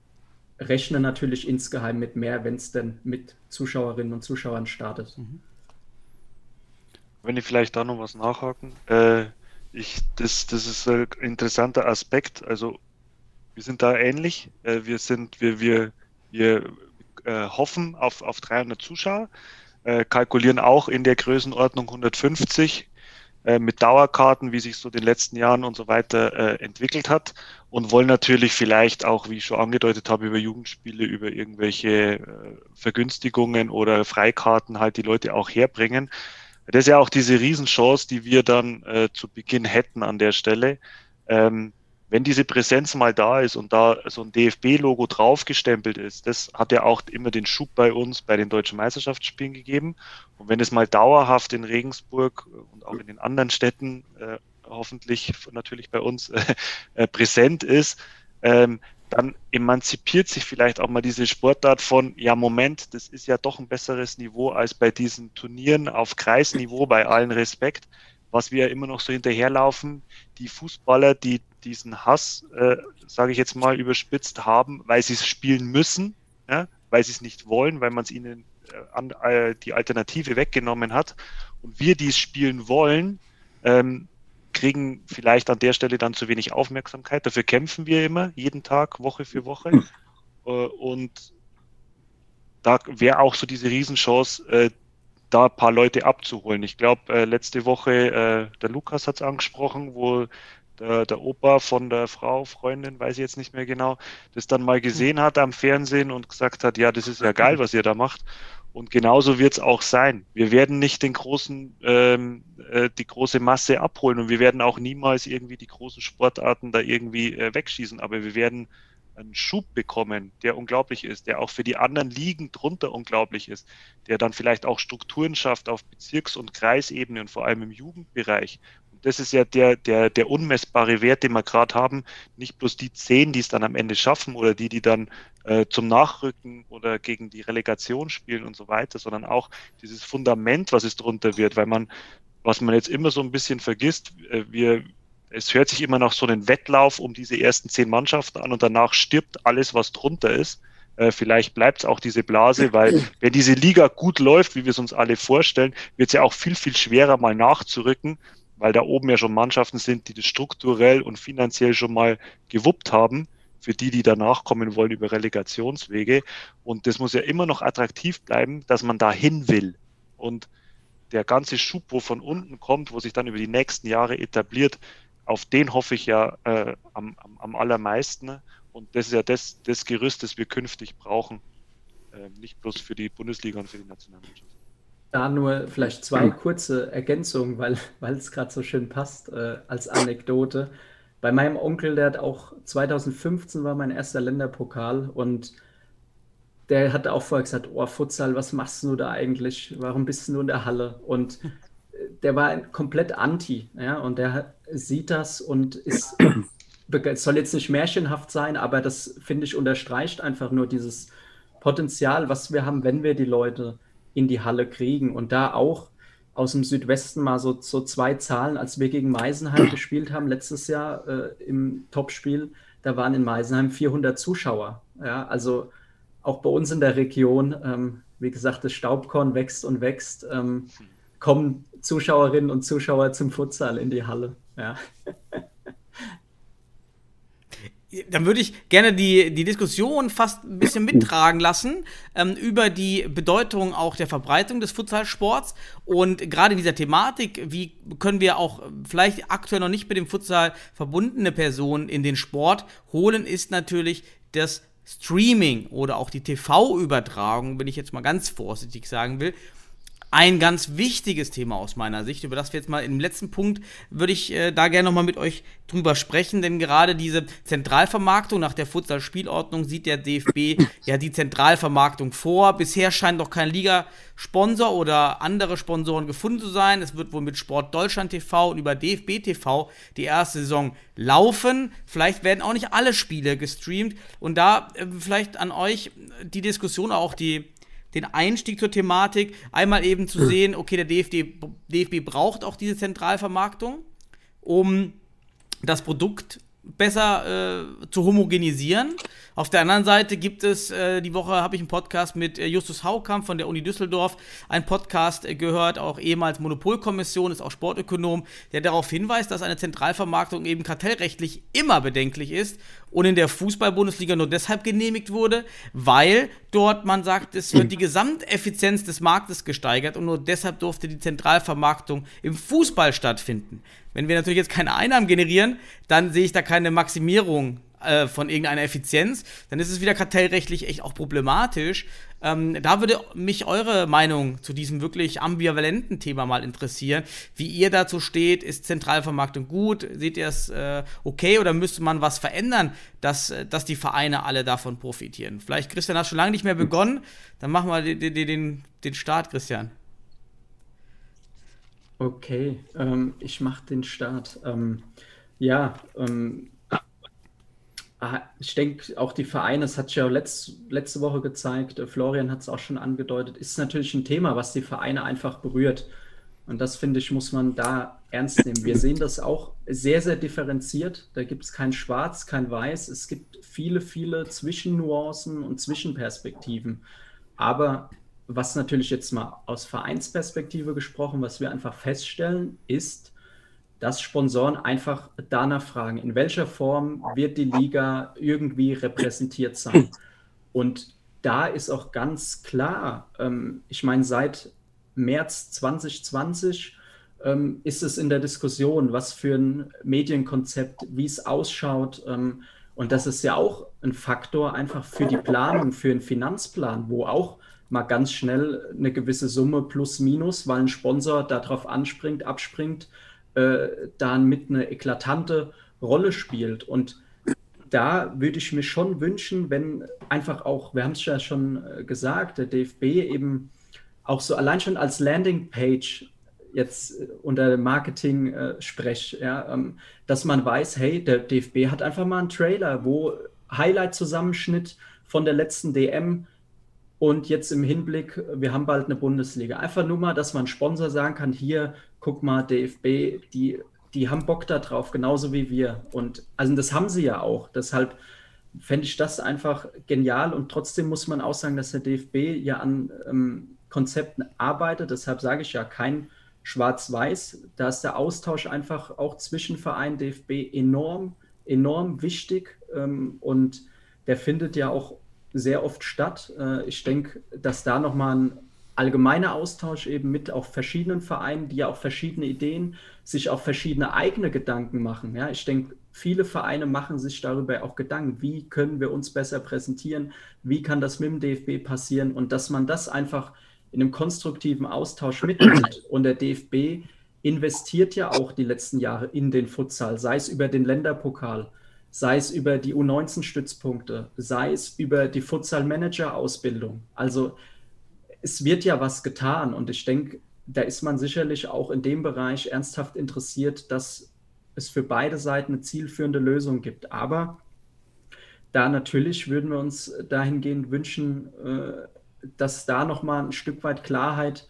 rechne natürlich insgeheim mit mehr, wenn es denn mit Zuschauerinnen und Zuschauern startet. Mhm. Wenn ich vielleicht da noch was nachhaken. Äh, ich, das, das ist ein interessanter Aspekt. Also wir sind da ähnlich. Äh, wir sind, wir, wir, wir äh, hoffen auf, auf 300 Zuschauer, äh, kalkulieren auch in der Größenordnung 150 äh, mit Dauerkarten, wie sich so den letzten Jahren und so weiter entwickelt hat und wollen natürlich vielleicht auch, wie ich schon angedeutet habe, über Jugendspiele, über irgendwelche Vergünstigungen oder Freikarten halt die Leute auch herbringen. Das ist ja auch diese Riesenchance, die wir dann äh, zu Beginn hätten an der Stelle. Ähm, wenn diese Präsenz mal da ist und da so ein DFB-Logo draufgestempelt ist, das hat ja auch immer den Schub bei uns bei den deutschen Meisterschaftsspielen gegeben. Und wenn es mal dauerhaft in Regensburg und auch in den anderen Städten äh, hoffentlich natürlich bei uns äh, präsent ist, ähm, dann emanzipiert sich vielleicht auch mal diese Sportart von, ja, Moment, das ist ja doch ein besseres Niveau als bei diesen Turnieren auf Kreisniveau, bei allen Respekt, was wir ja immer noch so hinterherlaufen. Die Fußballer, die diesen Hass, äh, sage ich jetzt mal überspitzt, haben, weil sie es spielen müssen, ja, weil sie es nicht wollen, weil man es ihnen äh, an, äh, die Alternative weggenommen hat. Und wir, die es spielen wollen, ähm, kriegen vielleicht an der Stelle dann zu wenig Aufmerksamkeit. Dafür kämpfen wir immer, jeden Tag, Woche für Woche. Äh, und da wäre auch so diese Riesenchance, äh, da ein paar Leute abzuholen. Ich glaube, äh, letzte Woche, der Lukas hat es angesprochen, wo der, der Opa von der Frau, Freundin, weiß ich jetzt nicht mehr genau, das dann mal gesehen hat am Fernsehen und gesagt hat, ja, das ist ja geil, was ihr da macht. Und genauso wird es auch sein. Wir werden nicht den großen, ähm, äh, die große Masse abholen und wir werden auch niemals irgendwie die großen Sportarten da irgendwie äh, wegschießen, aber wir werden einen Schub bekommen, der unglaublich ist, der auch für die anderen Ligen drunter unglaublich ist, der dann vielleicht auch Strukturen schafft auf Bezirks- und Kreisebene und vor allem im Jugendbereich, das ist ja der, der, der unmessbare Wert, den wir gerade haben. Nicht bloß die zehn, die es dann am Ende schaffen oder die, die dann äh, zum Nachrücken oder gegen die Relegation spielen und so weiter, sondern auch dieses Fundament, was es drunter wird, weil man, was man jetzt immer so ein bisschen vergisst, äh, wir, es hört sich immer nach so einem Wettlauf um diese ersten zehn Mannschaften an und danach stirbt alles, was drunter ist. Äh, vielleicht bleibt es auch diese Blase, weil wenn diese Liga gut läuft, wie wir es uns alle vorstellen, wird es ja auch viel, viel schwerer mal nachzurücken, weil da oben ja schon Mannschaften sind, die das strukturell und finanziell schon mal gewuppt haben, für die, die danach kommen wollen über Relegationswege. Und das muss ja immer noch attraktiv bleiben, dass man da hin will. Und der ganze Schub, wo von unten kommt, wo sich dann über die nächsten Jahre etabliert, auf den hoffe ich ja äh, am, am, am, allermeisten. Und das ist ja das, das Gerüst, das wir künftig brauchen. Äh, nicht bloß für die Bundesliga und für die Nationalmannschaft. Da nur vielleicht zwei kurze Ergänzungen, weil, weil es gerade so schön passt äh, als Anekdote. Bei meinem Onkel, der hat auch 2015 war mein erster Länderpokal und der hat auch vorher gesagt, oh Futsal, was machst du da eigentlich? Warum bist du in der Halle? Und der war komplett anti, ja, und der sieht das und ist, es soll jetzt nicht märchenhaft sein, aber das finde ich unterstreicht einfach nur dieses Potenzial, was wir haben, wenn wir die Leute in die Halle kriegen. Und da auch aus dem Südwesten mal so, so zwei Zahlen, als wir gegen Meisenheim gespielt haben, letztes Jahr äh, im Topspiel, da waren in Meisenheim 400 Zuschauer. Ja, also auch bei uns in der Region, ähm, wie gesagt, das Staubkorn wächst und wächst, ähm, kommen Zuschauerinnen und Zuschauer zum Futsal in die Halle. Ja. dann würde ich gerne die, die Diskussion fast ein bisschen mittragen lassen ähm, über die Bedeutung auch der Verbreitung des Futsalsports. Und gerade in dieser Thematik, wie können wir auch vielleicht aktuell noch nicht mit dem Futsal verbundene Personen in den Sport holen, ist natürlich das Streaming oder auch die TV-Übertragung, wenn ich jetzt mal ganz vorsichtig sagen will, ein ganz wichtiges Thema aus meiner Sicht, über das wir jetzt mal im letzten Punkt würde ich äh, da gerne nochmal mit euch drüber sprechen, denn gerade diese Zentralvermarktung nach der Futsal-Spielordnung sieht der DFB ja die Zentralvermarktung vor. Bisher scheint noch kein Liga-Sponsor oder andere Sponsoren gefunden zu sein. Es wird wohl mit Sport Deutschland TV und über DFB TV die erste Saison laufen. Vielleicht werden auch nicht alle Spiele gestreamt und da äh, vielleicht an euch die Diskussion auch die den Einstieg zur Thematik, einmal eben zu sehen, okay, der DFB, DFB braucht auch diese Zentralvermarktung, um das Produkt besser äh, zu homogenisieren. Auf der anderen Seite gibt es, äh, die Woche habe ich einen Podcast mit äh, Justus Haukamp von der Uni Düsseldorf, ein Podcast äh, gehört, auch ehemals Monopolkommission, ist auch Sportökonom, der darauf hinweist, dass eine Zentralvermarktung eben kartellrechtlich immer bedenklich ist und in der Fußball-Bundesliga nur deshalb genehmigt wurde, weil dort man sagt, es wird die Gesamteffizienz des Marktes gesteigert und nur deshalb durfte die Zentralvermarktung im Fußball stattfinden. Wenn wir natürlich jetzt keine Einnahmen generieren, dann sehe ich da keine Maximierung äh, von irgendeiner Effizienz. Dann ist es wieder kartellrechtlich echt auch problematisch. Ähm, da würde mich eure Meinung zu diesem wirklich ambivalenten Thema mal interessieren. Wie ihr dazu steht, ist Zentralvermarktung gut? Seht ihr es äh, okay oder müsste man was verändern, dass, äh, dass die Vereine alle davon profitieren? Vielleicht, Christian, hast schon lange nicht mehr begonnen. Dann machen wir den, den, den Start, Christian. Okay, ähm, ich mache den Start. Ähm, ja, ähm, ah, ich denke, auch die Vereine, das hat ja letzt, letzte Woche gezeigt, äh, Florian hat es auch schon angedeutet, ist natürlich ein Thema, was die Vereine einfach berührt. Und das, finde ich, muss man da ernst nehmen. Wir sehen das auch sehr, sehr differenziert. Da gibt es kein Schwarz, kein Weiß. Es gibt viele, viele Zwischennuancen und Zwischenperspektiven. Aber was natürlich jetzt mal aus Vereinsperspektive gesprochen, was wir einfach feststellen, ist, dass Sponsoren einfach danach fragen, in welcher Form wird die Liga irgendwie repräsentiert sein. Und da ist auch ganz klar, ähm, ich meine, seit März 2020 ähm, ist es in der Diskussion, was für ein Medienkonzept, wie es ausschaut. Ähm, und das ist ja auch ein Faktor einfach für die Planung, für einen Finanzplan, wo auch mal ganz schnell eine gewisse Summe plus minus, weil ein Sponsor darauf anspringt, abspringt, äh, dann mit eine eklatante Rolle spielt. Und da würde ich mir schon wünschen, wenn einfach auch, wir haben es ja schon äh, gesagt, der DFB eben auch so allein schon als Landingpage jetzt äh, unter Marketing äh, ja, ähm, dass man weiß, hey, der DFB hat einfach mal einen Trailer, wo Highlight-Zusammenschnitt von der letzten DM und jetzt im Hinblick, wir haben bald eine Bundesliga. Einfach nur mal, dass man Sponsor sagen kann, hier, guck mal, DFB, die, die haben Bock da drauf, genauso wie wir. Und also das haben sie ja auch. Deshalb fände ich das einfach genial. Und trotzdem muss man auch sagen, dass der DFB ja an ähm, Konzepten arbeitet. Deshalb sage ich ja kein Schwarz-Weiß. Da ist der Austausch einfach auch zwischen Verein DFB enorm, enorm wichtig. Ähm, und der findet ja auch sehr oft statt. Äh, ich denke, dass da nochmal ein allgemeiner Austausch eben mit auch verschiedenen Vereinen, die ja auch verschiedene Ideen, sich auch verschiedene eigene Gedanken machen. Ja, ich denke, viele Vereine machen sich darüber auch Gedanken, wie können wir uns besser präsentieren, wie kann das mit dem DFB passieren und dass man das einfach in einem konstruktiven Austausch mitnimmt. Und der DFB investiert ja auch die letzten Jahre in den Futsal, sei es über den Länderpokal, sei es über die U19-Stützpunkte, sei es über die Futsal-Manager-Ausbildung. Also es wird ja was getan und ich denke, da ist man sicherlich auch in dem Bereich ernsthaft interessiert, dass es für beide Seiten eine zielführende Lösung gibt. Aber da natürlich würden wir uns dahingehend wünschen, äh, dass da nochmal ein Stück weit Klarheit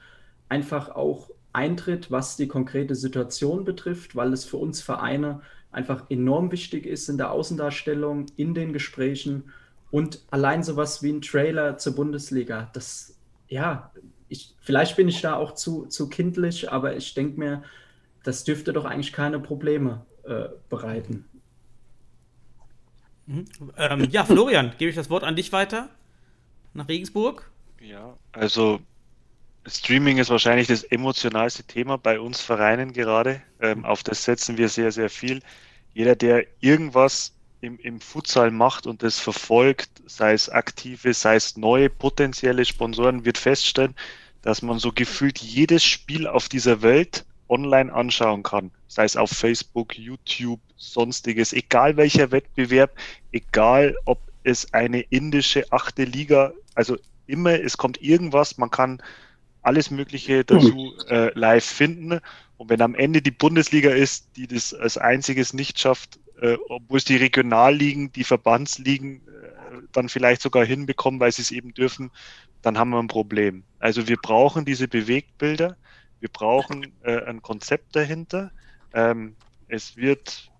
einfach auch eintritt, was die konkrete Situation betrifft, weil es für uns Vereine einfach enorm wichtig ist in der Außendarstellung, in den Gesprächen und allein sowas wie ein Trailer zur Bundesliga. Das, ja, ich, vielleicht bin ich da auch zu, zu kindlich, aber ich denke mir, das dürfte doch eigentlich keine Probleme äh, bereiten. Mhm. Ähm, ja, Florian, gebe ich das Wort an dich weiter nach Regensburg. Ja, also Streaming ist wahrscheinlich das emotionalste Thema bei uns Vereinen gerade. Ähm, auf das setzen wir sehr, sehr viel. Jeder, der irgendwas im, im Futsal macht und das verfolgt, sei es aktive, sei es neue potenzielle Sponsoren, wird feststellen, dass man so gefühlt jedes Spiel auf dieser Welt online anschauen kann. Sei es auf Facebook, YouTube, sonstiges, egal welcher Wettbewerb, egal ob es eine indische achte Liga, also immer, es kommt irgendwas, man kann alles Mögliche dazu äh, live finden. Und wenn am Ende die Bundesliga ist, die das als einziges nicht schafft, äh, obwohl es die Regionalligen, die Verbandsligen äh, dann vielleicht sogar hinbekommen, weil sie es eben dürfen, dann haben wir ein Problem. Also wir brauchen diese Bewegtbilder, wir brauchen äh, ein Konzept dahinter. Ähm, es wird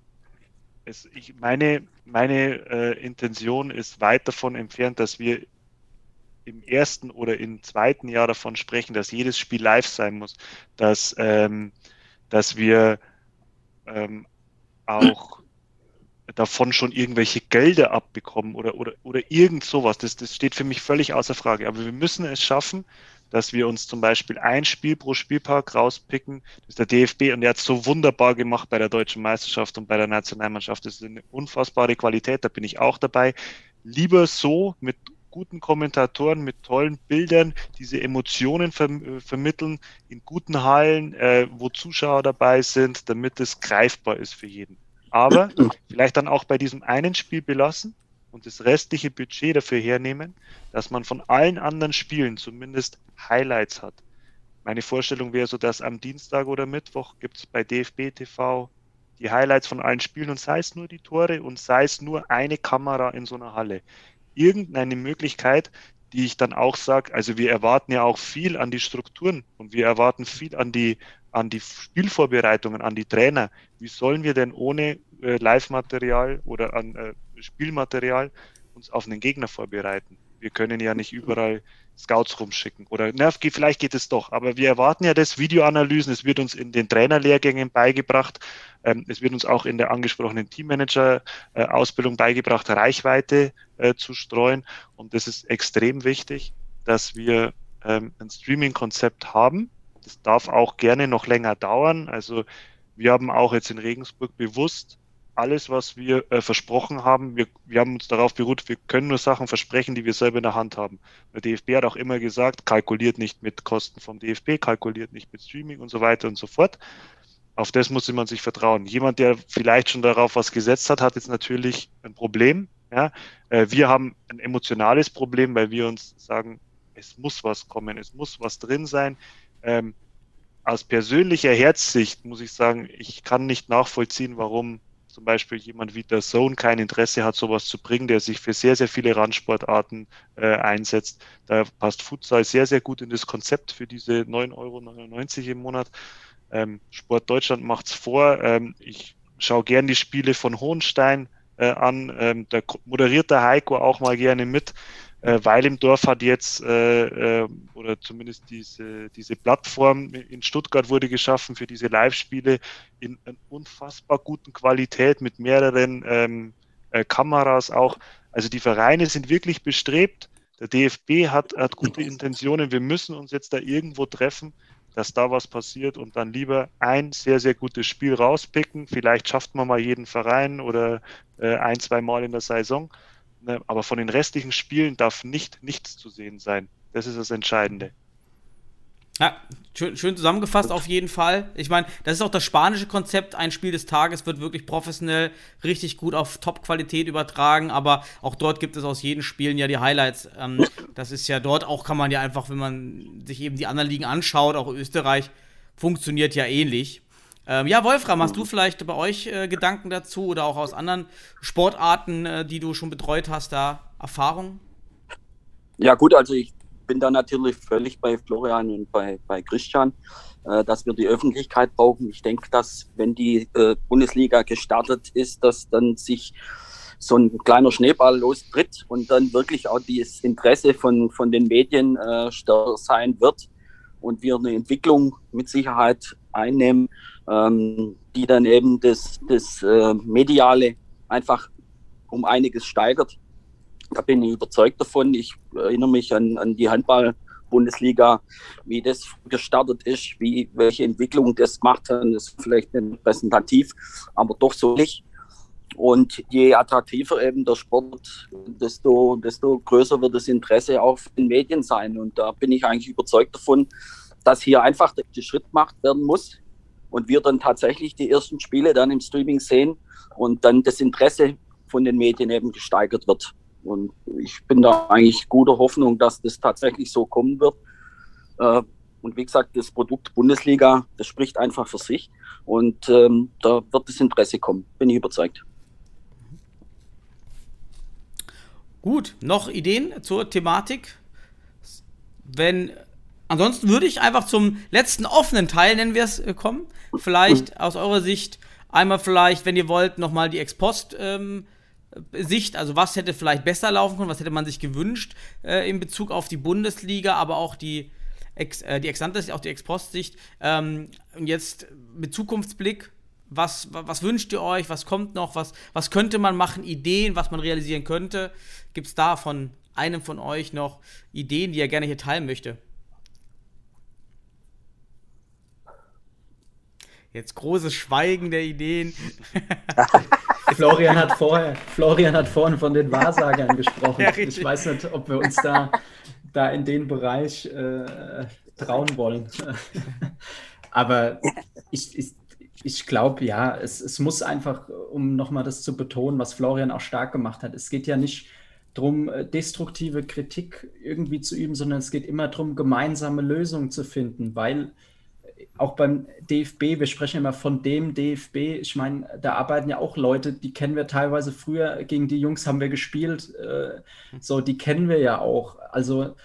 es, ich, meine, meine äh, Intention ist weit davon entfernt, dass wir im ersten oder im zweiten Jahr davon sprechen, dass jedes Spiel live sein muss, dass, ähm, dass wir ähm, auch davon schon irgendwelche Gelder abbekommen oder, oder, oder irgend sowas. Das, das steht für mich völlig außer Frage. Aber wir müssen es schaffen, dass wir uns zum Beispiel ein Spiel pro Spielpark rauspicken. Das ist der DFB und der hat es so wunderbar gemacht bei der deutschen Meisterschaft und bei der Nationalmannschaft. Das ist eine unfassbare Qualität, da bin ich auch dabei. Lieber so mit guten Kommentatoren, mit tollen Bildern, diese Emotionen ver äh, vermitteln in guten Hallen, äh, wo Zuschauer dabei sind, damit es greifbar ist für jeden. Aber vielleicht dann auch bei diesem einen Spiel belassen und das restliche Budget dafür hernehmen, dass man von allen anderen Spielen zumindest Highlights hat. Meine Vorstellung wäre so, dass am Dienstag oder Mittwoch gibt es bei DFB TV die Highlights von allen Spielen und sei es nur die Tore und sei es nur eine Kamera in so einer Halle. Irgendeine Möglichkeit, die ich dann auch sage, also wir erwarten ja auch viel an die Strukturen und wir erwarten viel an die, an die Spielvorbereitungen, an die Trainer. Wie sollen wir denn ohne äh, Live-Material oder an äh, Spielmaterial uns auf einen Gegner vorbereiten? Wir können ja nicht überall Scouts rumschicken. Oder na, vielleicht geht es doch. Aber wir erwarten ja das Videoanalysen. Es wird uns in den Trainerlehrgängen beigebracht. Ähm, es wird uns auch in der angesprochenen Teammanager-Ausbildung beigebracht, Reichweite äh, zu streuen. Und das ist extrem wichtig, dass wir ähm, ein Streaming-Konzept haben. Das darf auch gerne noch länger dauern. Also wir haben auch jetzt in Regensburg bewusst alles, was wir äh, versprochen haben, wir, wir haben uns darauf beruht, wir können nur Sachen versprechen, die wir selber in der Hand haben. Der DFB hat auch immer gesagt, kalkuliert nicht mit Kosten vom DFB, kalkuliert nicht mit Streaming und so weiter und so fort. Auf das muss man sich vertrauen. Jemand, der vielleicht schon darauf was gesetzt hat, hat jetzt natürlich ein Problem. Ja? Äh, wir haben ein emotionales Problem, weil wir uns sagen, es muss was kommen, es muss was drin sein. Ähm, aus persönlicher Herzsicht muss ich sagen, ich kann nicht nachvollziehen, warum zum Beispiel jemand wie der Zone kein Interesse hat, sowas zu bringen, der sich für sehr, sehr viele Randsportarten äh, einsetzt. Da passt Futsal sehr, sehr gut in das Konzept für diese 9,99 Euro im Monat. Ähm, Sport Deutschland macht's vor. Ähm, ich schaue gern die Spiele von Hohenstein äh, an. Ähm, da moderiert der Heiko auch mal gerne mit Weil im Dorf hat jetzt, äh, äh, oder zumindest diese, diese Plattform in Stuttgart wurde geschaffen für diese Live-Spiele in, in unfassbar guten Qualität mit mehreren ähm, äh, Kameras auch. Also die Vereine sind wirklich bestrebt. Der DFB hat, hat gute Intentionen. Wir müssen uns jetzt da irgendwo treffen, dass da was passiert und dann lieber ein sehr, sehr gutes Spiel rauspicken. Vielleicht schafft man mal jeden Verein oder äh, ein, zwei Mal in der Saison Ne? Aber von den restlichen Spielen darf nicht nichts zu sehen sein. Das ist das Entscheidende. Ja, schön, schön zusammengefasst auf jeden Fall. Ich meine, das ist auch das spanische Konzept. Ein Spiel des Tages wird wirklich professionell, richtig gut auf Top-Qualität übertragen. Aber auch dort gibt es aus jedem Spielen ja die Highlights. Ähm, das ist ja dort auch, kann man ja einfach, wenn man sich eben die anderen Ligen anschaut, auch Österreich, funktioniert ja ähnlich. Ähm, ja, Wolfram, hast du vielleicht bei euch äh, Gedanken dazu oder auch aus anderen Sportarten, äh, die du schon betreut hast, da Erfahrungen? Ja, gut, also ich bin da natürlich völlig bei Florian und bei, bei Christian, äh, dass wir die Öffentlichkeit brauchen. Ich denke, dass wenn die äh, Bundesliga gestartet ist, dass dann sich so ein kleiner Schneeball lostritt und dann wirklich auch das Interesse von, von den Medien äh, stärker sein wird und wir eine Entwicklung mit Sicherheit einnehmen, ähm, die dann eben das, das äh, Mediale einfach um einiges steigert. Da bin ich überzeugt davon. Ich erinnere mich an, an die Handball-Bundesliga, wie das gestartet ist, wie, welche Entwicklung das gemacht hat. Das ist vielleicht nicht repräsentativ, aber doch so nicht. Und je attraktiver eben der Sport, desto, desto größer wird das Interesse auf den Medien sein. Und da bin ich eigentlich überzeugt davon, dass hier einfach der Schritt gemacht werden muss und wir dann tatsächlich die ersten Spiele dann im Streaming sehen und dann das Interesse von den Medien eben gesteigert wird. Und ich bin da eigentlich guter Hoffnung, dass das tatsächlich so kommen wird. Äh, und wie gesagt, das Produkt Bundesliga, das spricht einfach für sich. Und ähm, da wird das Interesse kommen, bin ich überzeugt. Gut, noch Ideen zur Thematik? Wenn Ansonsten würde ich einfach zum letzten offenen Teil, nennen wir es, äh, kommen. Vielleicht aus eurer Sicht Einmal vielleicht, wenn ihr wollt, nochmal die Ex-Post. Ähm, Sicht, also was hätte vielleicht besser laufen können, was hätte man sich gewünscht äh, in Bezug auf die Bundesliga, aber auch die Ex, äh, die Ex-Ante, auch die Ex-Post-Sicht. Ähm, und jetzt mit Zukunftsblick, was, was wünscht ihr euch, was kommt noch, was, was könnte man machen, Ideen, was man realisieren könnte? Gibt es da von einem von euch noch Ideen, die er gerne hier teilen möchte? Jetzt großes Schweigen der Ideen. Florian hat vorher, Florian hat vorhin von den Wahrsagern gesprochen. Ja, ich weiß nicht, ob wir uns da, da in den Bereich äh, trauen wollen. Aber ich, ich, ich glaube, ja, es, es muss einfach, um nochmal das zu betonen, was Florian auch stark gemacht hat, es geht ja nicht darum, äh, destruktive Kritik irgendwie zu üben, sondern es geht immer darum, gemeinsame Lösungen zu finden, weil auch beim DFB, wir sprechen immer von dem DFB, ich meine, da arbeiten ja auch Leute, die kennen wir teilweise. Früher, gegen die Jungs haben wir gespielt, äh, so, die kennen wir ja auch. Also,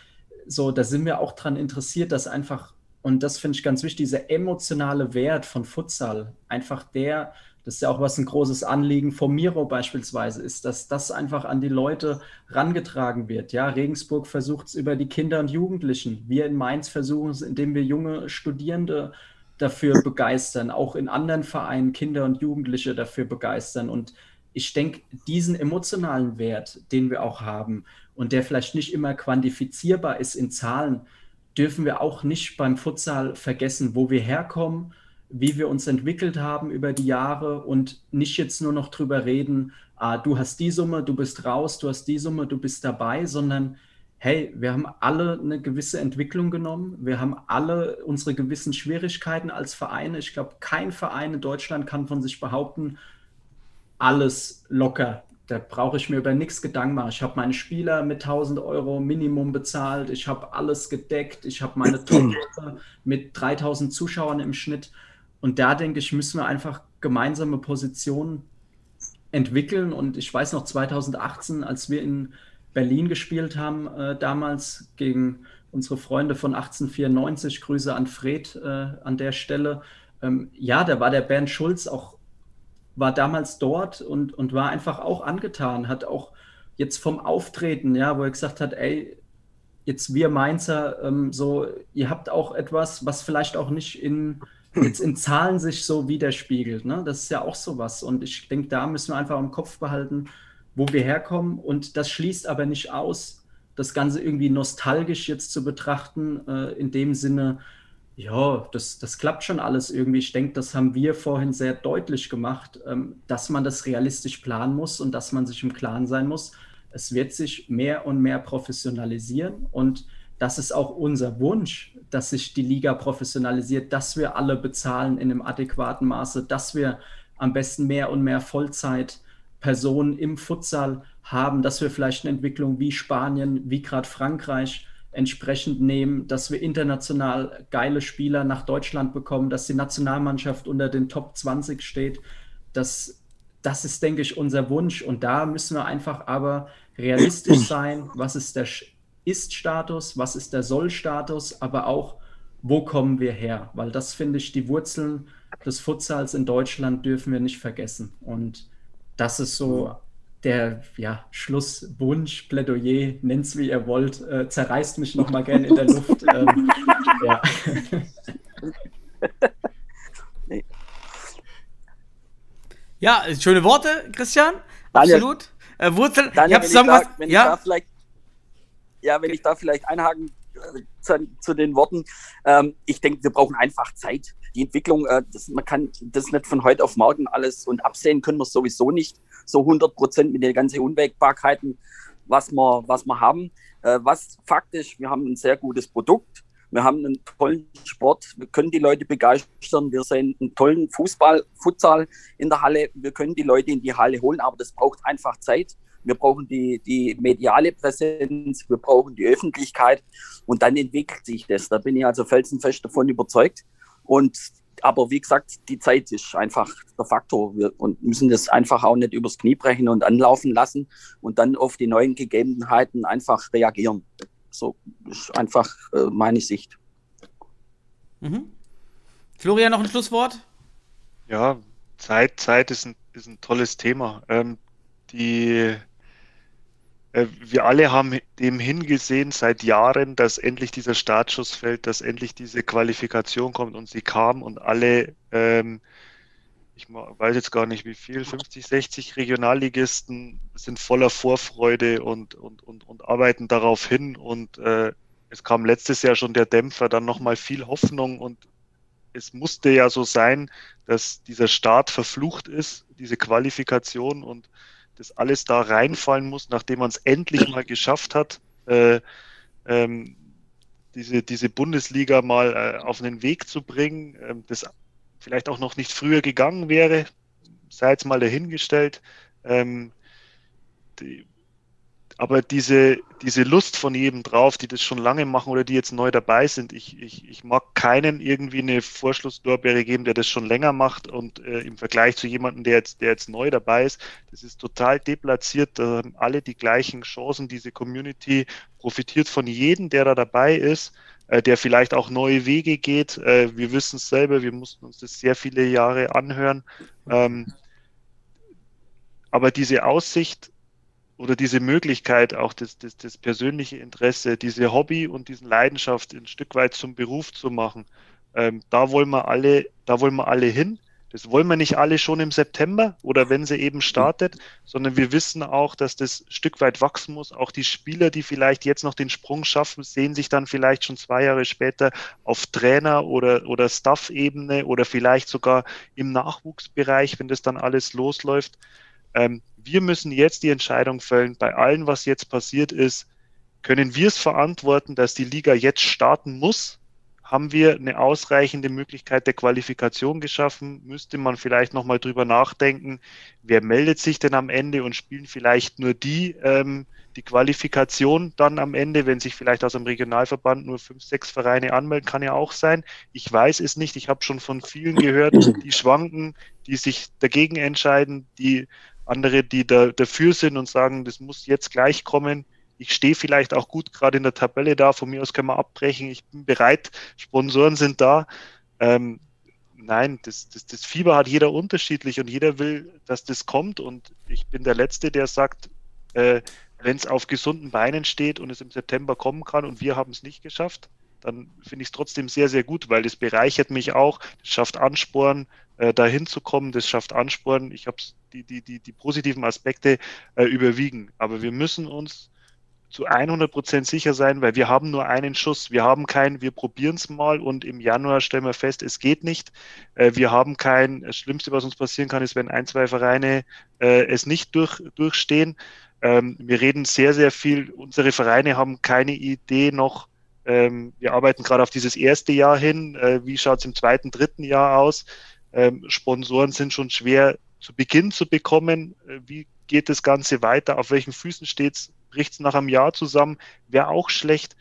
so, da sind wir auch dran interessiert, dass einfach, und das finde ich ganz wichtig, dieser emotionale Wert von Futsal, einfach der, das ist ja auch was ein großes Anliegen von Miro beispielsweise ist, dass das einfach an die Leute rangetragen wird. Ja, Regensburg versucht es über die Kinder und Jugendlichen. Wir in Mainz versuchen es, indem wir junge Studierende dafür begeistern, auch in anderen Vereinen Kinder und Jugendliche dafür begeistern. Und ich denke, diesen emotionalen Wert, den wir auch haben und der vielleicht nicht immer quantifizierbar ist in Zahlen, dürfen wir auch nicht beim Futsal vergessen, wo wir herkommen wie wir uns entwickelt haben über die Jahre und nicht jetzt nur noch drüber reden, ah, du hast die Summe, du bist raus, du hast die Summe, du bist dabei, sondern hey, wir haben alle eine gewisse Entwicklung genommen, wir haben alle unsere gewissen Schwierigkeiten als Vereine. Ich glaube, kein Verein in Deutschland kann von sich behaupten, alles locker. Da brauche ich mir über nichts Gedanken machen. Ich habe meine Spieler mit 1000 Euro Minimum bezahlt, ich habe alles gedeckt, ich habe meine top mit 3000 Zuschauern im Schnitt. Und da denke ich, müssen wir einfach gemeinsame Positionen entwickeln. Und ich weiß noch 2018, als wir in Berlin gespielt haben, äh, damals gegen unsere Freunde von 1894, Grüße an Fred äh, an der Stelle. Ähm, ja, da war der Bernd Schulz auch, war damals dort und, und war einfach auch angetan, hat auch jetzt vom Auftreten, ja, wo er gesagt hat, ey, jetzt wir Mainzer, ähm, so, ihr habt auch etwas, was vielleicht auch nicht in jetzt in Zahlen sich so widerspiegelt. Ne? Das ist ja auch sowas. Und ich denke, da müssen wir einfach im Kopf behalten, wo wir herkommen. Und das schließt aber nicht aus, das Ganze irgendwie nostalgisch jetzt zu betrachten, äh, in dem Sinne, ja, das, das klappt schon alles irgendwie. Ich denke, das haben wir vorhin sehr deutlich gemacht, ähm, dass man das realistisch planen muss und dass man sich im Klaren sein muss. Es wird sich mehr und mehr professionalisieren und das ist auch unser Wunsch, dass sich die Liga professionalisiert, dass wir alle bezahlen in einem adäquaten Maße, dass wir am besten mehr und mehr Vollzeitpersonen im Futsal haben, dass wir vielleicht eine Entwicklung wie Spanien, wie gerade Frankreich entsprechend nehmen, dass wir international geile Spieler nach Deutschland bekommen, dass die Nationalmannschaft unter den Top 20 steht. Das, das ist, denke ich, unser Wunsch. Und da müssen wir einfach aber realistisch sein. Was ist der ist-Status, was ist der Soll-Status, aber auch, wo kommen wir her? Weil das finde ich, die Wurzeln des Futsals in Deutschland dürfen wir nicht vergessen. Und das ist so der ja, Schlusswunsch, Plädoyer, nennt es wie ihr wollt, äh, zerreißt mich nochmal gerne in der Luft. ähm, ja. ja, schöne Worte, Christian. Daniel, Absolut. Äh, Wurzeln, Daniel, ich habe zusammengefasst. Ja, vielleicht ja, wenn ich da vielleicht einhaken äh, zu, zu, den Worten. Ähm, ich denke, wir brauchen einfach Zeit. Die Entwicklung, äh, das, man kann das nicht von heute auf morgen alles und absehen können wir sowieso nicht. So 100 Prozent mit den ganzen Unwägbarkeiten, was wir, was wir haben. Äh, was faktisch, wir haben ein sehr gutes Produkt. Wir haben einen tollen Sport. Wir können die Leute begeistern. Wir sehen einen tollen Fußball, Futsal in der Halle. Wir können die Leute in die Halle holen, aber das braucht einfach Zeit wir brauchen die, die mediale Präsenz, wir brauchen die Öffentlichkeit und dann entwickelt sich das. Da bin ich also felsenfest davon überzeugt. Und aber wie gesagt, die Zeit ist einfach der Faktor. Wir und müssen das einfach auch nicht übers Knie brechen und anlaufen lassen und dann auf die neuen Gegebenheiten einfach reagieren. So ist einfach äh, meine Sicht. Mhm. Florian, noch ein Schlusswort? Ja, Zeit, Zeit ist ein, ist ein tolles Thema. Ähm, die, wir alle haben dem hingesehen seit Jahren, dass endlich dieser Startschuss fällt, dass endlich diese Qualifikation kommt und sie kam und alle, ähm, ich weiß jetzt gar nicht wie viel, 50, 60 Regionalligisten sind voller Vorfreude und, und, und, und arbeiten darauf hin und äh, es kam letztes Jahr schon der Dämpfer, dann nochmal viel Hoffnung und es musste ja so sein, dass dieser Start verflucht ist, diese Qualifikation und das alles da reinfallen muss, nachdem man es endlich mal geschafft hat, äh, ähm, diese, diese Bundesliga mal äh, auf einen Weg zu bringen, äh, das vielleicht auch noch nicht früher gegangen wäre, sei jetzt mal dahingestellt. Ähm, die, aber diese, diese Lust von jedem drauf, die das schon lange machen oder die jetzt neu dabei sind, ich, ich, ich mag keinen irgendwie eine Vorschlusslorbeere geben, der das schon länger macht und äh, im Vergleich zu jemandem, der jetzt, der jetzt neu dabei ist, das ist total deplatziert, da haben alle die gleichen Chancen, diese Community profitiert von jedem, der da dabei ist, äh, der vielleicht auch neue Wege geht. Äh, wir wissen es selber, wir mussten uns das sehr viele Jahre anhören. Ähm, aber diese Aussicht, oder diese Möglichkeit, auch das, das, das persönliche Interesse, diese Hobby und diesen Leidenschaft ein Stück weit zum Beruf zu machen, ähm, da wollen wir alle, da wollen wir alle hin. Das wollen wir nicht alle schon im September oder wenn sie eben startet, sondern wir wissen auch, dass das Stück weit wachsen muss. Auch die Spieler, die vielleicht jetzt noch den Sprung schaffen, sehen sich dann vielleicht schon zwei Jahre später auf Trainer- oder, oder Staff-Ebene oder vielleicht sogar im Nachwuchsbereich, wenn das dann alles losläuft. Ähm, wir müssen jetzt die Entscheidung fällen, bei allem, was jetzt passiert ist, können wir es verantworten, dass die Liga jetzt starten muss? Haben wir eine ausreichende Möglichkeit der Qualifikation geschaffen? Müsste man vielleicht nochmal drüber nachdenken, wer meldet sich denn am Ende und spielen vielleicht nur die ähm, die Qualifikation dann am Ende, wenn sich vielleicht aus einem Regionalverband nur fünf, sechs Vereine anmelden, kann ja auch sein. Ich weiß es nicht. Ich habe schon von vielen gehört, die schwanken, die sich dagegen entscheiden, die andere, die da, dafür sind und sagen, das muss jetzt gleich kommen. Ich stehe vielleicht auch gut gerade in der Tabelle da, von mir aus können wir abbrechen, ich bin bereit, Sponsoren sind da. Ähm, nein, das, das, das Fieber hat jeder unterschiedlich und jeder will, dass das kommt und ich bin der Letzte, der sagt, äh, wenn es auf gesunden Beinen steht und es im September kommen kann und wir haben es nicht geschafft, dann finde ich es trotzdem sehr, sehr gut, weil das bereichert mich auch, das schafft Ansporn, äh, dahin zu kommen, das schafft Ansporn. Ich habe die, die, die, die positiven Aspekte äh, überwiegen. Aber wir müssen uns zu 100 Prozent sicher sein, weil wir haben nur einen Schuss. Wir haben keinen, wir probieren es mal und im Januar stellen wir fest, es geht nicht. Äh, wir haben kein, das Schlimmste, was uns passieren kann, ist, wenn ein, zwei Vereine äh, es nicht durch, durchstehen. Ähm, wir reden sehr, sehr viel, unsere Vereine haben keine Idee noch, ähm, wir arbeiten gerade auf dieses erste Jahr hin. Äh, wie schaut es im zweiten, dritten Jahr aus? Ähm, Sponsoren sind schon schwer zu Beginn zu bekommen. Äh, wie geht das Ganze weiter? Auf welchen Füßen steht es? Bricht es nach einem Jahr zusammen? Wäre auch schlecht.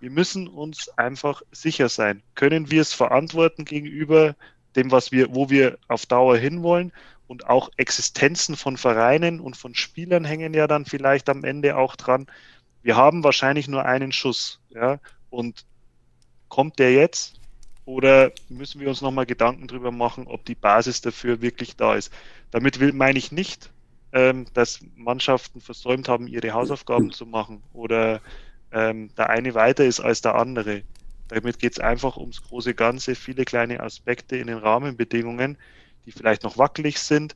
Wir müssen uns einfach sicher sein. Können wir es verantworten gegenüber dem, was wir, wo wir auf Dauer hinwollen? Und auch Existenzen von Vereinen und von Spielern hängen ja dann vielleicht am Ende auch dran. Wir haben wahrscheinlich nur einen Schuss. Ja? Und kommt der jetzt? Oder müssen wir uns nochmal Gedanken darüber machen, ob die Basis dafür wirklich da ist? Damit will, meine ich nicht, ähm, dass Mannschaften versäumt haben, ihre Hausaufgaben zu machen oder ähm, der eine weiter ist als der andere. Damit geht es einfach ums große Ganze, viele kleine Aspekte in den Rahmenbedingungen, die vielleicht noch wackelig sind,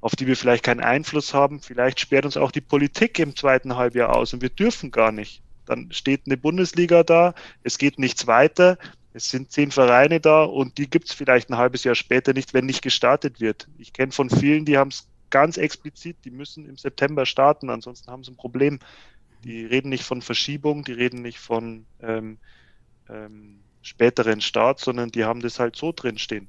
auf die wir vielleicht keinen Einfluss haben. Vielleicht sperrt uns auch die Politik im zweiten Halbjahr aus und wir dürfen gar nicht. Dann steht eine Bundesliga da, es geht nichts weiter, es sind zehn Vereine da und die gibt es vielleicht ein halbes Jahr später nicht, wenn nicht gestartet wird. Ich kenne von vielen, die haben es ganz explizit, die müssen im September starten, ansonsten haben sie ein Problem. Die reden nicht von Verschiebung, die reden nicht von ähm, ähm, späteren Start, sondern die haben das halt so drinstehen.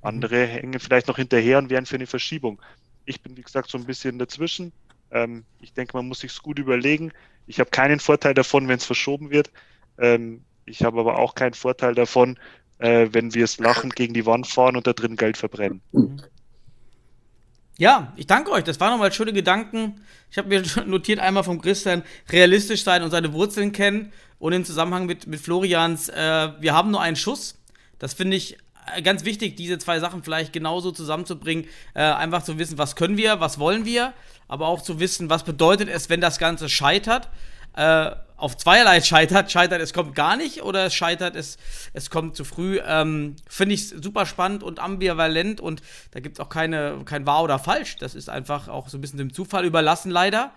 Andere mhm. hängen vielleicht noch hinterher und wären für eine Verschiebung. Ich bin, wie gesagt, so ein bisschen dazwischen. Ähm, ich denke, man muss sich gut überlegen. Ich habe keinen Vorteil davon, wenn es verschoben wird. Ähm, ich habe aber auch keinen Vorteil davon, äh, wenn wir es lachend gegen die Wand fahren und da drin Geld verbrennen. Ja, ich danke euch. Das waren nochmal schöne Gedanken. Ich habe mir notiert einmal vom Christian realistisch sein und seine Wurzeln kennen und im Zusammenhang mit, mit Florians, äh, wir haben nur einen Schuss. Das finde ich äh, ganz wichtig, diese zwei Sachen vielleicht genauso zusammenzubringen. Äh, einfach zu wissen, was können wir, was wollen wir, aber auch zu wissen, was bedeutet es, wenn das Ganze scheitert. Äh, auf zweierlei scheitert. Scheitert, es kommt gar nicht oder es scheitert, es, es kommt zu früh. Ähm, Finde ich super spannend und ambivalent und da gibt es auch keine, kein wahr oder falsch. Das ist einfach auch so ein bisschen dem Zufall überlassen, leider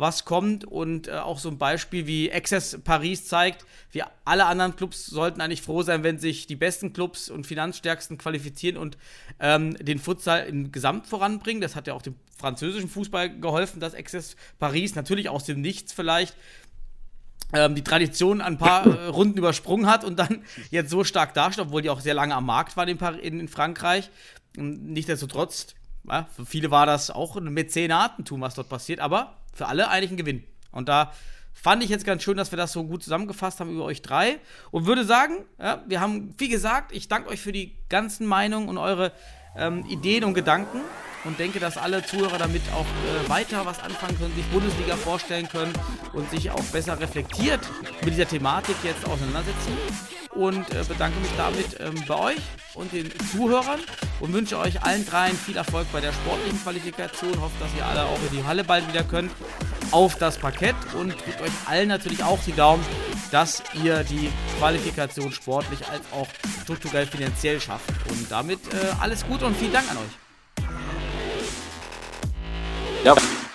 was kommt und äh, auch so ein Beispiel wie Access Paris zeigt, wie alle anderen Clubs sollten eigentlich froh sein, wenn sich die besten Clubs und finanzstärksten qualifizieren und ähm, den Futsal im Gesamt voranbringen. Das hat ja auch dem französischen Fußball geholfen, dass Access Paris natürlich aus dem Nichts vielleicht ähm, die Tradition ein paar äh, Runden übersprungen hat und dann jetzt so stark dasteht, obwohl die auch sehr lange am Markt waren in, in, in Frankreich. Nichtsdestotrotz, ja, für viele war das auch ein Mäzenatentum, was dort passiert, aber für alle eigentlich ein Gewinn. Und da fand ich jetzt ganz schön, dass wir das so gut zusammengefasst haben über euch drei. Und würde sagen, ja, wir haben viel gesagt. Ich danke euch für die ganzen Meinungen und eure ähm, Ideen und Gedanken. Und denke, dass alle Zuhörer damit auch äh, weiter was anfangen können, sich Bundesliga vorstellen können und sich auch besser reflektiert mit dieser Thematik jetzt auseinandersetzen und äh, bedanke mich damit ähm, bei euch und den Zuhörern und wünsche euch allen dreien viel Erfolg bei der sportlichen Qualifikation. Hoffe, dass ihr alle auch in die Halle bald wieder könnt auf das Parkett und drückt euch allen natürlich auch die Daumen, dass ihr die Qualifikation sportlich als auch strukturell finanziell schafft. Und damit äh, alles Gute und vielen Dank an euch. Yep.